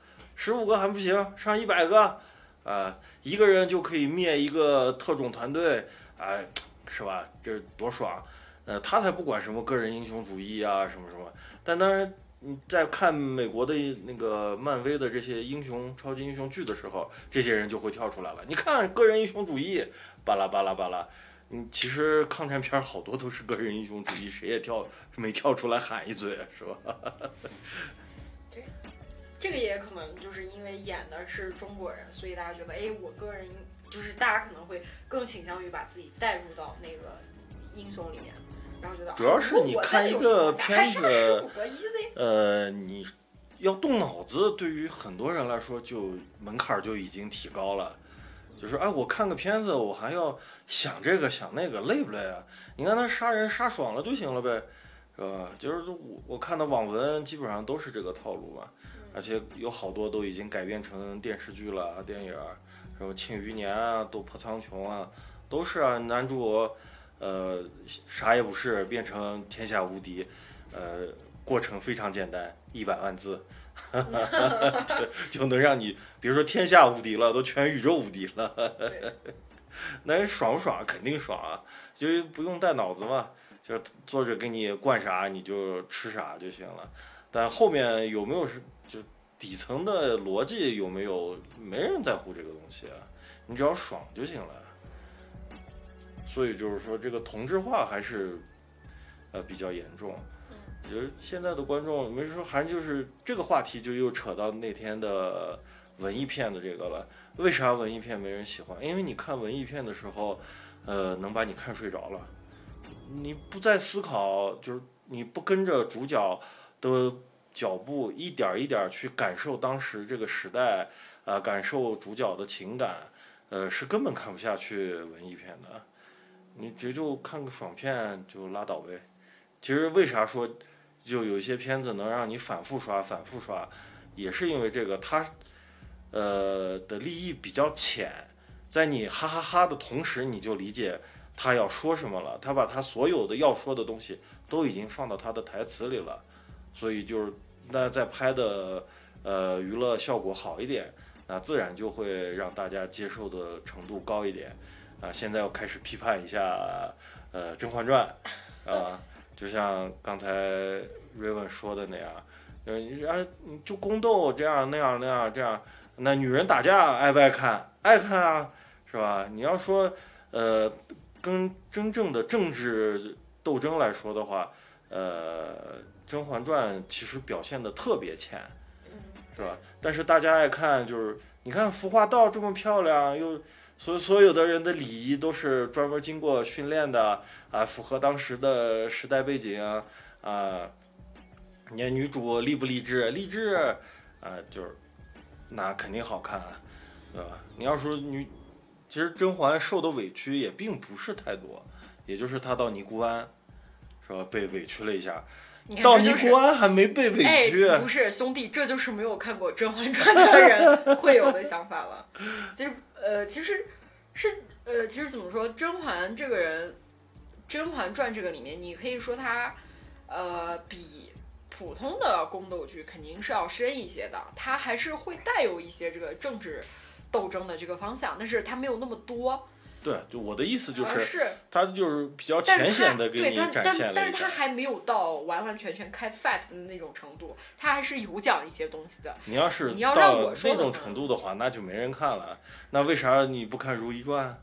十五个还不行，上一百个，啊，一个人就可以灭一个特种团队，哎，是吧？这多爽！呃，他才不管什么个人英雄主义啊，什么什么。但当然，你在看美国的那个漫威的这些英雄、超级英雄剧的时候，这些人就会跳出来了。你看，个人英雄主义，巴拉巴拉巴拉。嗯，其实抗战片好多都是个人英雄主义，谁也跳没跳出来喊一嘴，是吧？这个也可能就是因为演的是中国人，所以大家觉得，哎，我个人就是大家可能会更倾向于把自己带入到那个英雄里面，然后觉得主要是你看一个片子，呃，你要动脑子，对于很多人来说就门槛就已经提高了，就是哎，我看个片子，我还要想这个想那个，累不累啊？你看他杀人杀爽了就行了呗，是吧？就是我我看的网文基本上都是这个套路嘛。而且有好多都已经改编成电视剧了，电影，什么《庆余年》啊，《斗破苍穹》啊，都是啊。男主，呃，啥也不是，变成天下无敌，呃，过程非常简单，一百万字，就就能让你，比如说天下无敌了，都全宇宙无敌了，那爽不爽？肯定爽啊，就不用带脑子嘛，就作者给你灌啥你就吃啥就行了。但后面有没有是？就底层的逻辑有没有？没人在乎这个东西啊，你只要爽就行了。所以就是说，这个同质化还是呃比较严重。我觉得现在的观众，没说还就是这个话题就又扯到那天的文艺片的这个了。为啥文艺片没人喜欢？因为你看文艺片的时候，呃，能把你看睡着了，你不再思考，就是你不跟着主角的脚步一点儿一点儿去感受当时这个时代，啊、感受主角的情感，呃，是根本看不下去文艺片的。你直就看个爽片就拉倒呗。其实为啥说就有一些片子能让你反复刷、反复刷，也是因为这个它，呃的立意比较浅，在你哈哈哈的同时，你就理解他要说什么了。他把他所有的要说的东西都已经放到他的台词里了，所以就是那在拍的呃娱乐效果好一点，那自然就会让大家接受的程度高一点。啊，现在要开始批判一下呃《甄嬛传》啊。就像刚才瑞文说的那样，呃，你啊，你就宫斗这样那样那样这样，那女人打架爱不爱看？爱看啊，是吧？你要说呃，跟真正的政治斗争来说的话，呃，《甄嬛传》其实表现的特别浅，是吧？但是大家爱看，就是你看服化道这么漂亮，又所所有的人的礼仪都是专门经过训练的啊，符合当时的时代背景啊啊。你看女主励不励志？励志啊，就是那肯定好看啊，对吧？你要说女，其实甄嬛受的委屈也并不是太多，也就是她到尼姑庵，是吧？被委屈了一下，到尼这就是姑庵还没被委哎屈，，不是兄弟，这就是没有看过《甄嬛传》的人 会有的想法了。其实，呃，其实是呃，其实怎么说，甄嬛这个人，《甄嬛传》这个里面，你可以说她，呃，比普通的宫斗剧肯定是要深一些的，它还是会带有一些这个政治斗争的这个方向，但是它没有那么多。对，就我的意思就呃是，是，他就是比较浅显的给你展现但但了一下。是它还没有到完完全全 cat fat 的那种程度，它还是有讲一些东西的。你要是你要让到我那种程度的话，那就没人看了。那为啥你不看《如懿传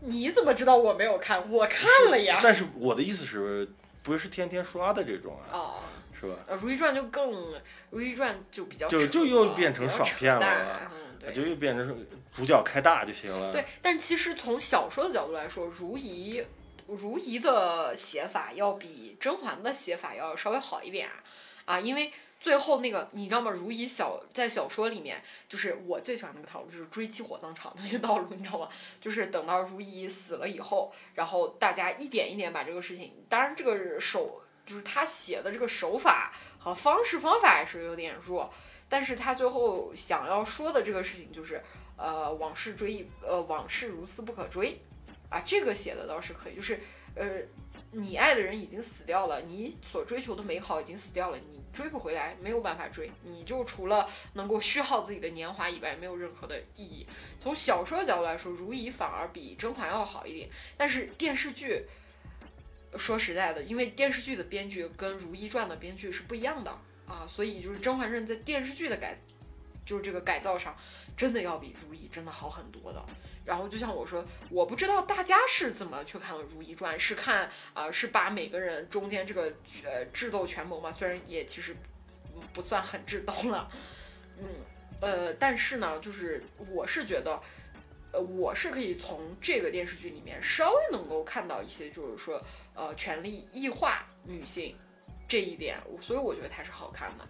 你怎么知道我没有看？我看了》？呀。但是我的意思是，不是天天刷的这种啊，哦，是吧？呃，《如懿传》就更，《如懿传》就比较就就又变成爽片了对。就又变成是主角开大就行了。对，但其实从小说的角度来说，如懿如懿的写法要比甄嬛的写法要稍微好一点啊，啊，因为最后那个你知道吗？如懿小在小说里面，就是我最喜欢那个套路，就是追妻火葬场的那个套路，你知道吗？就是等到如懿死了以后，然后大家一点一点把这个事情，当然这个手就是他写的这个手法和方式方法也是有点弱，但是他最后想要说的这个事情就是，呃，往事追忆，呃，往事如斯不可追，啊，这个写的倒是可以，就是，呃，你爱的人已经死掉了，你所追求的美好已经死掉了，你追不回来，没有办法追，你就除了能够虚耗自己的年华以外，没有任何的意义。从小说的角度来说，如懿反而比甄嬛要好一点，但是电视剧。说实在的，因为电视剧的编剧跟《如懿传》的编剧是不一样的啊，所以就是《甄嬛传》在电视剧的改，就是这个改造上，真的要比《如懿》真的好很多的。然后就像我说，我不知道大家是怎么去看《如懿传》，是看啊、是把每个人中间这个呃智斗权谋嘛，虽然也其实不算很智斗了，嗯呃，但是呢，就是我是觉得。呃，我是可以从这个电视剧里面稍微能够看到一些，就是说，呃，权力异化女性这一点，我所以我觉得它是好看的，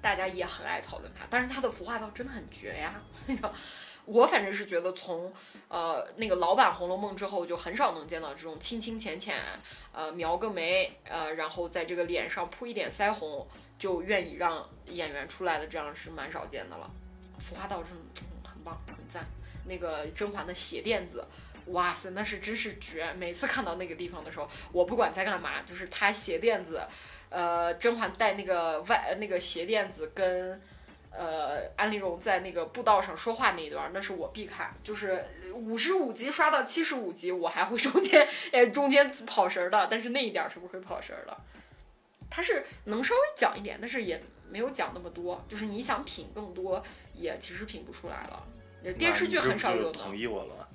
大家也很爱讨论它。但是它的服化道真的很绝呀，我反正是觉得从呃那个老版《红楼梦》之后，就很少能见到这种清清浅浅，呃描个眉，呃然后在这个脸上铺一点腮红，就愿意让演员出来的，这样是蛮少见的了。服化道真的、很棒，很赞。那个甄嬛的鞋垫子，哇塞，那是真是绝！每次看到那个地方的时候，我不管在干嘛，就是他鞋垫子，呃，甄嬛带那个外那个鞋垫子跟。呃，安陵容在那个步道上说话那一段，那是我必看，就是五十五集刷到七十五集，我还会中间哎中间跑神儿的，但是那一点儿是不会跑神儿的。他是能稍微讲一点，但是也没有讲那么多，就是你想品更多，也其实品不出来了。电视剧很少有的。同意我了。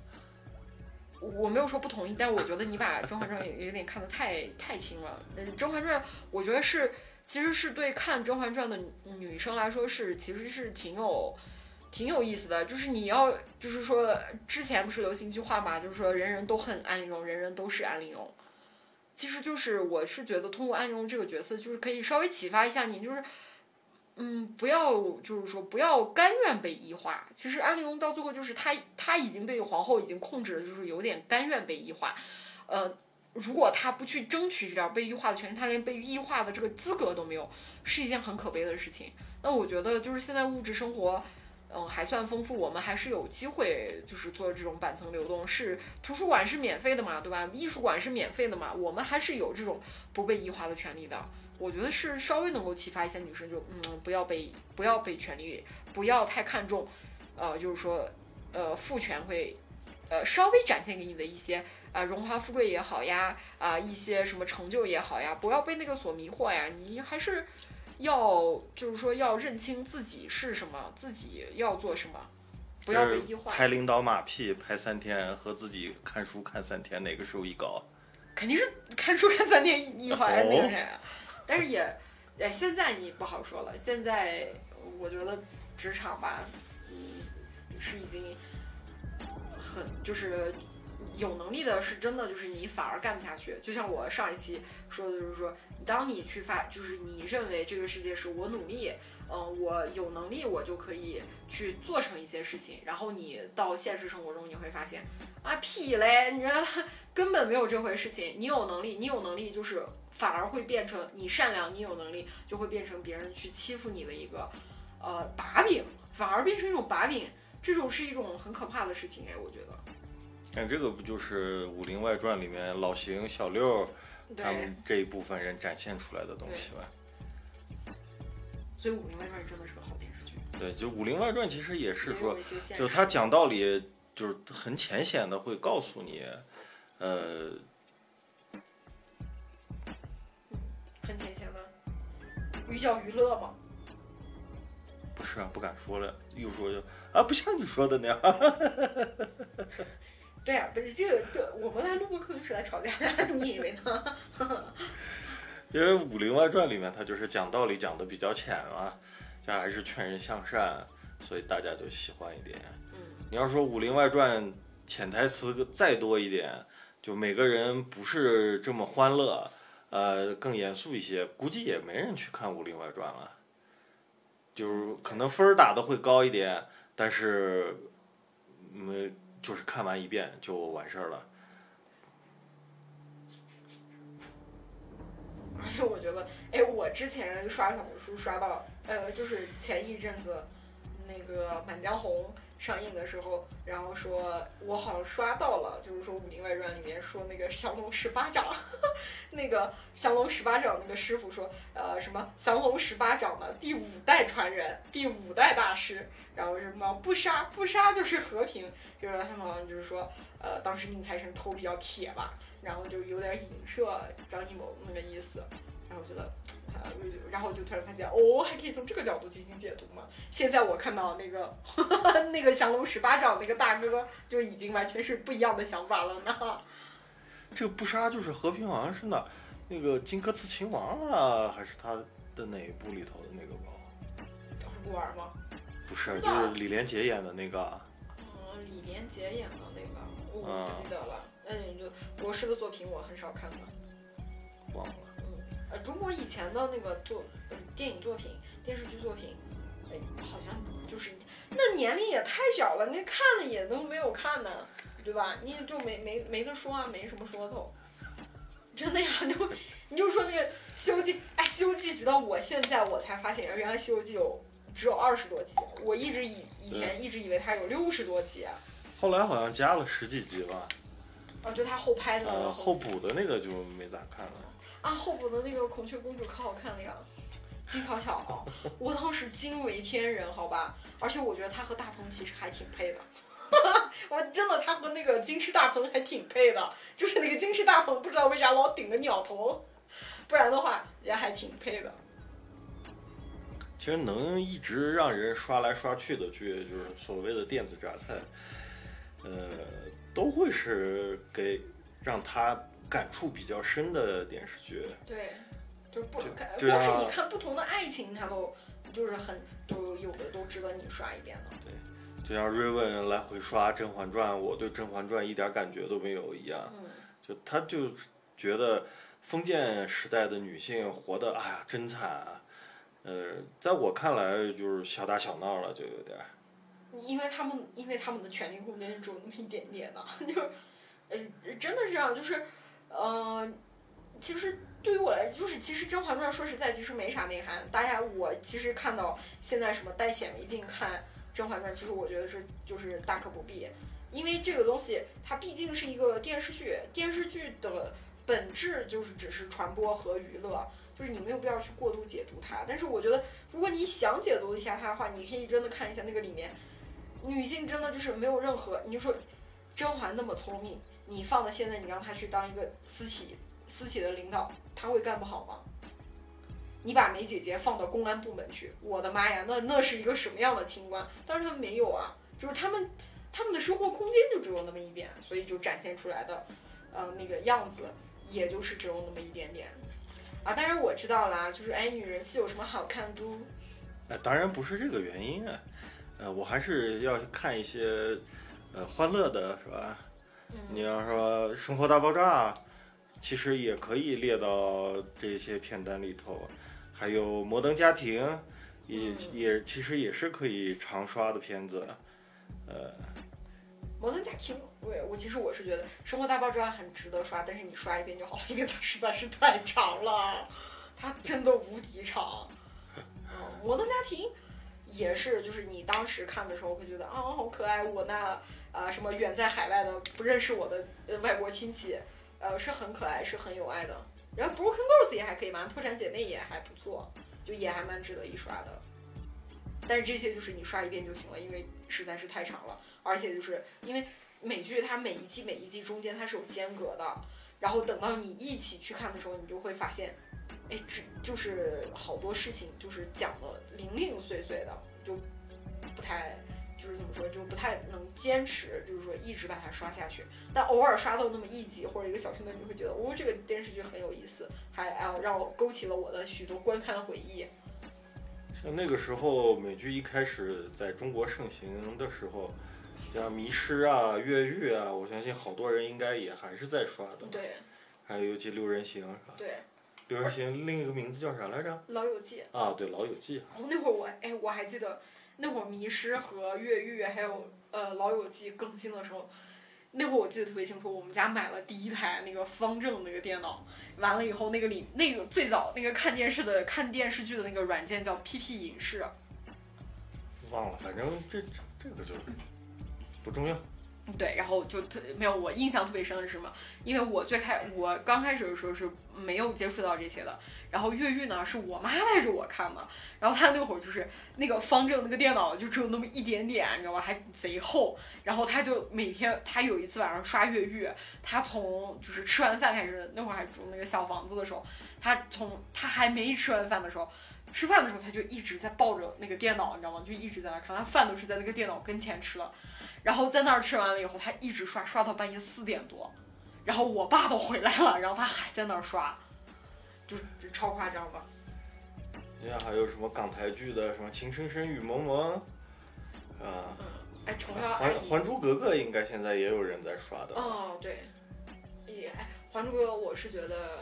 我没有说不同意，但我觉得你把《甄嬛传》有有点看得太太轻了。呃，《甄嬛传》我觉得是其实是对看《甄嬛传》的女生来说是其实是挺有挺有意思的。就是你要就是说之前不是流行一句话嘛，就是说人人都恨安陵容，人人都是安陵容。其实就是我是觉得通过安陵容这个角色，就是可以稍微启发一下你，就是。嗯，不要就是说不要甘愿被异化。其实安陵容到最后就是她，她已经被皇后已经控制了，就是有点甘愿被异化。呃，如果她不去争取这点被异化的权利，她连被异化的这个资格都没有，是一件很可悲的事情。那我觉得就是现在物质生活，嗯，还算丰富，我们还是有机会就是做这种板层流动。是图书馆是免费的嘛，对吧？艺术馆是免费的嘛，我们还是有这种不被异化的权利的。我觉得是稍微能够启发一些女生，就嗯，不要被不要被权力，不要太看重，呃，就是说，呃，父权会，呃，稍微展现给你的一些啊荣华富贵也好呀，啊一些什么成就也好呀，不要被那个所迷惑呀。你还是要就是说要认清自己是什么，自己要做什么，不要被异化。拍领导马屁拍三天和自己看书看三天哪个收益高？肯定是看书看三天异化那个谁。但是也，哎，现在你不好说了。现在我觉得职场吧，嗯，是已经很就是有能力的，是真的就是你反而干不下去。就像我上一期说的，就是说，当你去发，就是你认为这个世界是我努力，嗯，我有能力，我就可以去做成一些事情。然后你到现实生活中，你会发现，啊屁嘞，你 根本没有这回事情。你有能力，你有能力就是。反而会变成你善良，你有能力，就会变成别人去欺负你的一个，呃，把柄，反而变成一种把柄，这种是一种很可怕的事情哎，我觉得。但这个不就是《武林外传》里面老邢、小六他们这一部分人展现出来的东西吗？所以《武林外传》真的是个好电视剧。对，就《武林外传》其实也是说，就他讲道理，就是很浅显的会告诉你，呃。很浅显的寓教于乐吗？不是啊，不敢说了，又说就啊，不像你说的那样。对呀，不是这个，对，我们来录播课就是来吵架的，你以为呢？因为《武林外传》里面他就是讲道理讲的比较浅嘛，这还是劝人向善，所以大家就喜欢一点。嗯。你要说《武林外传》潜台词再多一点，就每个人不是这么欢乐。呃，更严肃一些，估计也没人去看《武林外传》了，就是可能分儿打的会高一点，但是没就是看完一遍就完事儿了。而且我觉得，哎，我之前刷小红书刷到，呃，就是前一阵子那个《满江红》。上映的时候，然后说，我好像刷到了，就是说《武林外传》里面说那个降龙十八掌，那个降龙十八掌那个师傅说，呃，什么降龙十八掌的第五代传人，第五代大师，然后什么不杀不杀就是和平，就是他们好像就是说，呃，当时宁财神头比较铁吧，然后就有点影射张艺谋那个意思，然后我觉得。然后我就突然发现，哦，还可以从这个角度进行解读嘛。现在我看到那个 那个降龙十八掌那个大哥，就已经完全是不一样的想法了呢。这个不杀就是和平王是哪？那个荆轲刺秦王啊，还是他的哪一部里头的那个吧？不是孤儿吗？不是，就是李连杰演的那个。嗯，李连杰演的那个，我不记得了。那你就国师的作品我很少看的。忘了。呃，中国以前的那个作，电影作品、电视剧作品，哎，好像就是那年龄也太小了，那看了也都没有看呢，对吧？你就没没没得说啊，没什么说头。真的呀，就你就说那个《西游记》，哎，《西游记》直到我现在我才发现，原来《西游记》有只有二十多集，我一直以以前一直以为它有六十多集。后来好像加了十几集吧。哦，就他后拍的。呃，后补的那个就没咋看了。啊，候补的那个孔雀公主可好看了呀，金巧巧，我当时惊为天人，好吧，而且我觉得她和大鹏其实还挺配的，我真的她和那个金翅大鹏还挺配的，就是那个金翅大鹏不知道为啥老顶个鸟头，不然的话也还挺配的。其实能一直让人刷来刷去的剧，就是所谓的电子榨菜，呃，都会是给让他感触比较深的电视剧。对，就是不就看，就光是你看不同的爱情，它都就是很都有的都值得你刷一遍的。就像瑞文来回刷《甄嬛传》，我对《甄嬛传》一点感觉都没有一样。嗯，就他就觉得封建时代的女性活得哎呀真惨啊，呃，在我看来就是小打小闹了，就有点儿。因为他们因为他们的权力空间只有那么一点点的，就是，呃，真的是这样，就是，呃，其实对于我来，就是其实《甄嬛传》说实在其实没啥内涵。大家我其实看到现在什么带显微镜看《甄嬛传》，其实我觉得是就是大可不必，因为这个东西它毕竟是一个电视剧，电视剧的本质就是只是传播和娱乐。就是你没有必要去过度解读它，但是我觉得，如果你想解读一下它的话，你可以真的看一下那个里面，女性真的就是没有任何，你就说甄嬛那么聪明，你放到现在，你让他去当一个私企私企的领导，他会干不好吗？你把梅姐姐放到公安部门去，我的妈呀，那那是一个什么样的清官？但是他们没有啊，就是他们他们的生活空间就只有那么一点，所以就展现出来的，呃，那个样子也就是只有那么一点点。啊，当然我知道啦，就是哎，女人戏有什么好看都？哎，当然不是这个原因啊，呃，我还是要看一些呃欢乐的，是吧？你要说《生活大爆炸》，其实也可以列到这些片单里头，还有《摩登家庭》也，嗯也其实也是可以常刷的片子。呃，摩登家庭，我我其实我是觉得《生活大爆炸》很值得刷，但是你刷一遍就好了，因为它实在是太长了，它真的无敌长。嗯，摩登家庭也是，就是你当时看的时候会觉得啊好可爱，我那啊什么远在海外的不认识我的呃外国亲戚，呃是很可爱，是很有爱的。然后 Broken Girls 也还可以嘛，破产姐妹也还不错，就也还蛮值得一刷的。但是这些就是你刷一遍就行了，因为实在是太长了。而且就是因为美剧它每一季每一季中间它是有间隔的，然后等到你一起去看的时候，你就会发现，哎，只就是好多事情就是讲的零零碎碎的，就不太就是怎么说，就不太能坚持，就是说一直把它刷下去。但偶尔刷到那么一集或者一个小片段，你会觉得哦，这个电视剧很有意思，还啊让我勾起了我的许多观看回忆。像那个时候美剧一开始在中国盛行的时候，像《迷失》啊、《越狱》啊，我相信好多人应该也还是在刷的。对还有尤其《六人行》？对，《六人行》另一个名字叫啥来着？《老友记》。啊，对，《老友记》。哦，那会儿我哎，我还记得那会儿《迷失》和《越狱》还有呃《老友记》更新的时候，那会儿我记得特别清楚，我们家买了第一台那个方正那个电脑，完了以后那个里那个最早那个看电视的看电视剧的那个软件叫 PP 影视，忘了，反正这这这个就不重要。对，然后就特没有我印象特别深的是什么？因为我最开我刚开始的时候是没有接触到这些的，然后越狱呢是我妈带着我看的，然后她那会儿就是那个方正那个电脑就只有那么一点点，你知道吧？还贼厚，然后她就每天她有一次晚上刷越狱，她从就是吃完饭开始，那会儿还住那个小房子的时候，她从她还没吃完饭的时候。吃饭的时候，她就一直在抱着那个电脑，你知道吗？就一直在那看，她饭都是在那个电脑跟前吃的。然后在那儿吃完了以后，他一直刷刷到半夜四点多，然后我爸都回来了，然后他还在那儿刷，就就超夸张吧。你看还有什么港台剧的什么《情深深雨蒙蒙》啊，哎，重《要还还珠格格》应该现在也有人在刷的。哦，对，也哎，《还珠格格》我是觉得，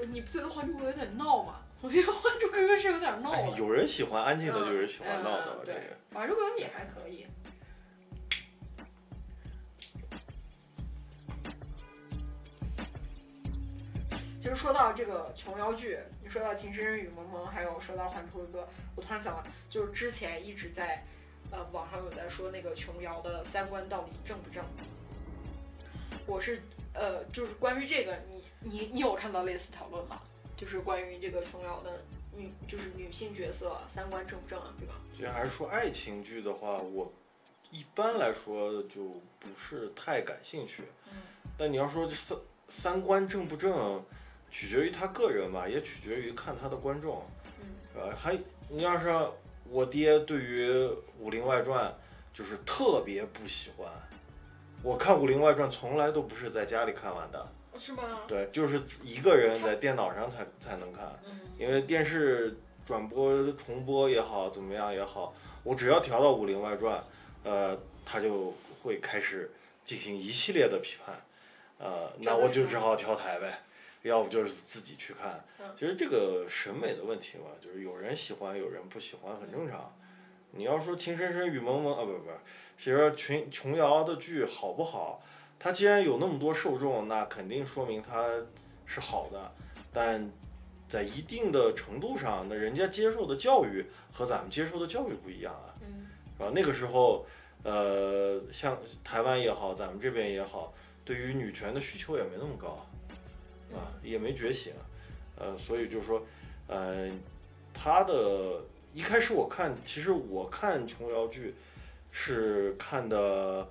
也你不觉得《还珠格格》有点闹吗？我觉得《还珠格格》是有点闹哎。有人喜欢安静的，就有人喜欢闹的对，《还珠格格》也还可以。其实说到这个琼瑶剧，你说到《情深深雨蒙蒙》，还有说到《还珠格格》，我突然想到，就是之前一直在，呃，网上有在说那个琼瑶的三观到底正不正。我是呃，就是关于这个，你你你有看到类似讨论吗？就是关于这个琼瑶的女，就是女性角色三观正不正啊？这个。既然还是说爱情剧的话，我一般来说就不是太感兴趣。嗯但你要说这三三观正不正，取决于他个人吧，也取决于看他的观众。嗯呃，还你要是我爹对于《武林外传》就是特别不喜欢，我看《武林外传》从来都不是在家里看完的，是吗？对，就是一个人在电脑上才才能看，嗯因为电视转播重播也好，怎么样也好，我只要调到《武林外传》，呃，他就会开始进行一系列的批判，呃，那我就只好调台呗，要不就是自己去看嗯。其实这个审美的问题嘛，就是有人喜欢，有人不喜欢，很正常。你要说《情深深雨蒙蒙》啊，不不不，其实琼琼瑶的剧好不好？它既然有那么多受众，那肯定说明它是好的，但在一定的程度上，那人家接受的教育和咱们接受的教育不一样啊，嗯是吧？那个时候，呃，像台湾也好，咱们这边也好，对于女权的需求也没那么高，啊，也没觉醒，呃，所以就是说，呃，他的一开始我看，其实我看琼瑶剧是看的《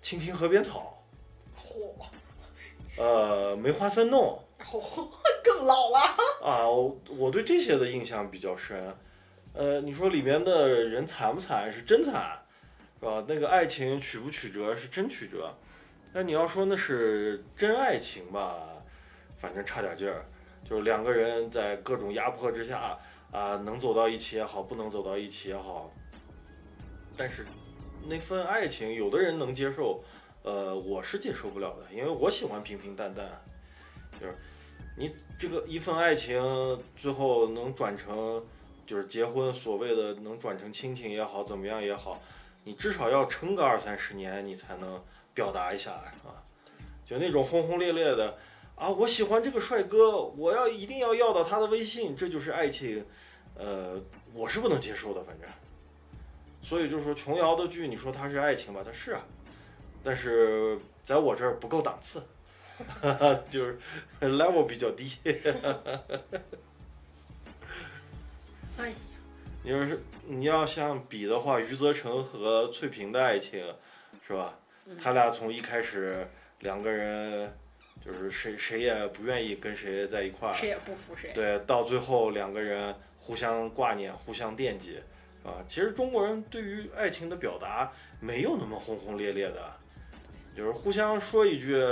青青河边草嚯，》，呃，《梅花三弄嚯，更老了。》啊，我我对这些的印象比较深。呃，你说里面的人惨不惨？是真惨，是吧？那个爱情曲不曲折？是真曲折。那你要说那是真爱情吧，反正差点劲儿。就是两个人在各种压迫之下啊，能走到一起也好，不能走到一起也好，但是那份爱情，有的人能接受，呃，我是接受不了的，因为我喜欢平平淡淡，就是你这个一份爱情最后能转成就是结婚，所谓的能转成亲情也好，怎么样也好，你至少要撑个二三十年，你才能表达一下啊，就那种轰轰烈烈的。啊，我喜欢这个帅哥，我要一定要要到他的微信，这就是爱情，呃，我是不能接受的，反正。所以就是说，琼瑶的剧，你说它是爱情吧，它是啊，但是在我这儿不够档次，就是 level 比较低。哎呀，你要是你要像比的话，余则成和翠萍的爱情，是吧？他俩从一开始两个人就是谁谁也不愿意跟谁在一块儿，谁也不服谁。对，到最后两个人互相挂念、互相惦记，啊，其实中国人对于爱情的表达没有那么轰轰烈烈的，就是互相说一句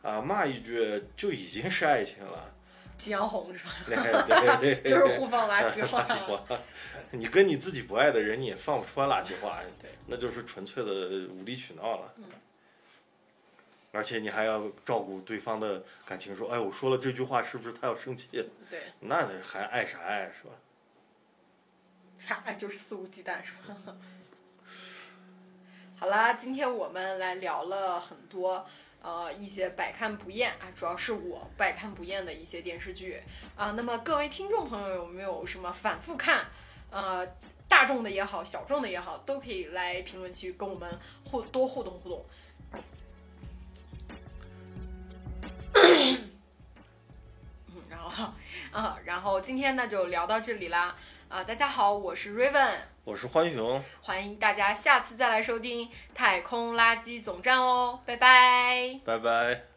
啊骂一句就已经是爱情了。激扬红是吧？对对对，就是互放垃圾话。垃圾话，你跟你自己不爱的人，你也放不出来垃圾话，对，那就是纯粹的无理取闹了。嗯而且你还要照顾对方的感情，说，哎，我说了这句话，是不是他要生气？对，那还爱啥爱是吧？啥爱就是肆无忌惮是吧？好啦，今天我们来聊了很多。呃，一些百看不厌啊，主要是我百看不厌的一些电视剧啊。那么各位听众朋友有没有什么反复看？呃，大众的也好，小众的也好，都可以来评论区跟我们互多互动互动。啊，然后今天呢就聊到这里啦。啊，大家好，我是 Raven，我是欢熊，欢迎大家下次再来收听《太空垃圾总站》哦，拜拜。拜拜。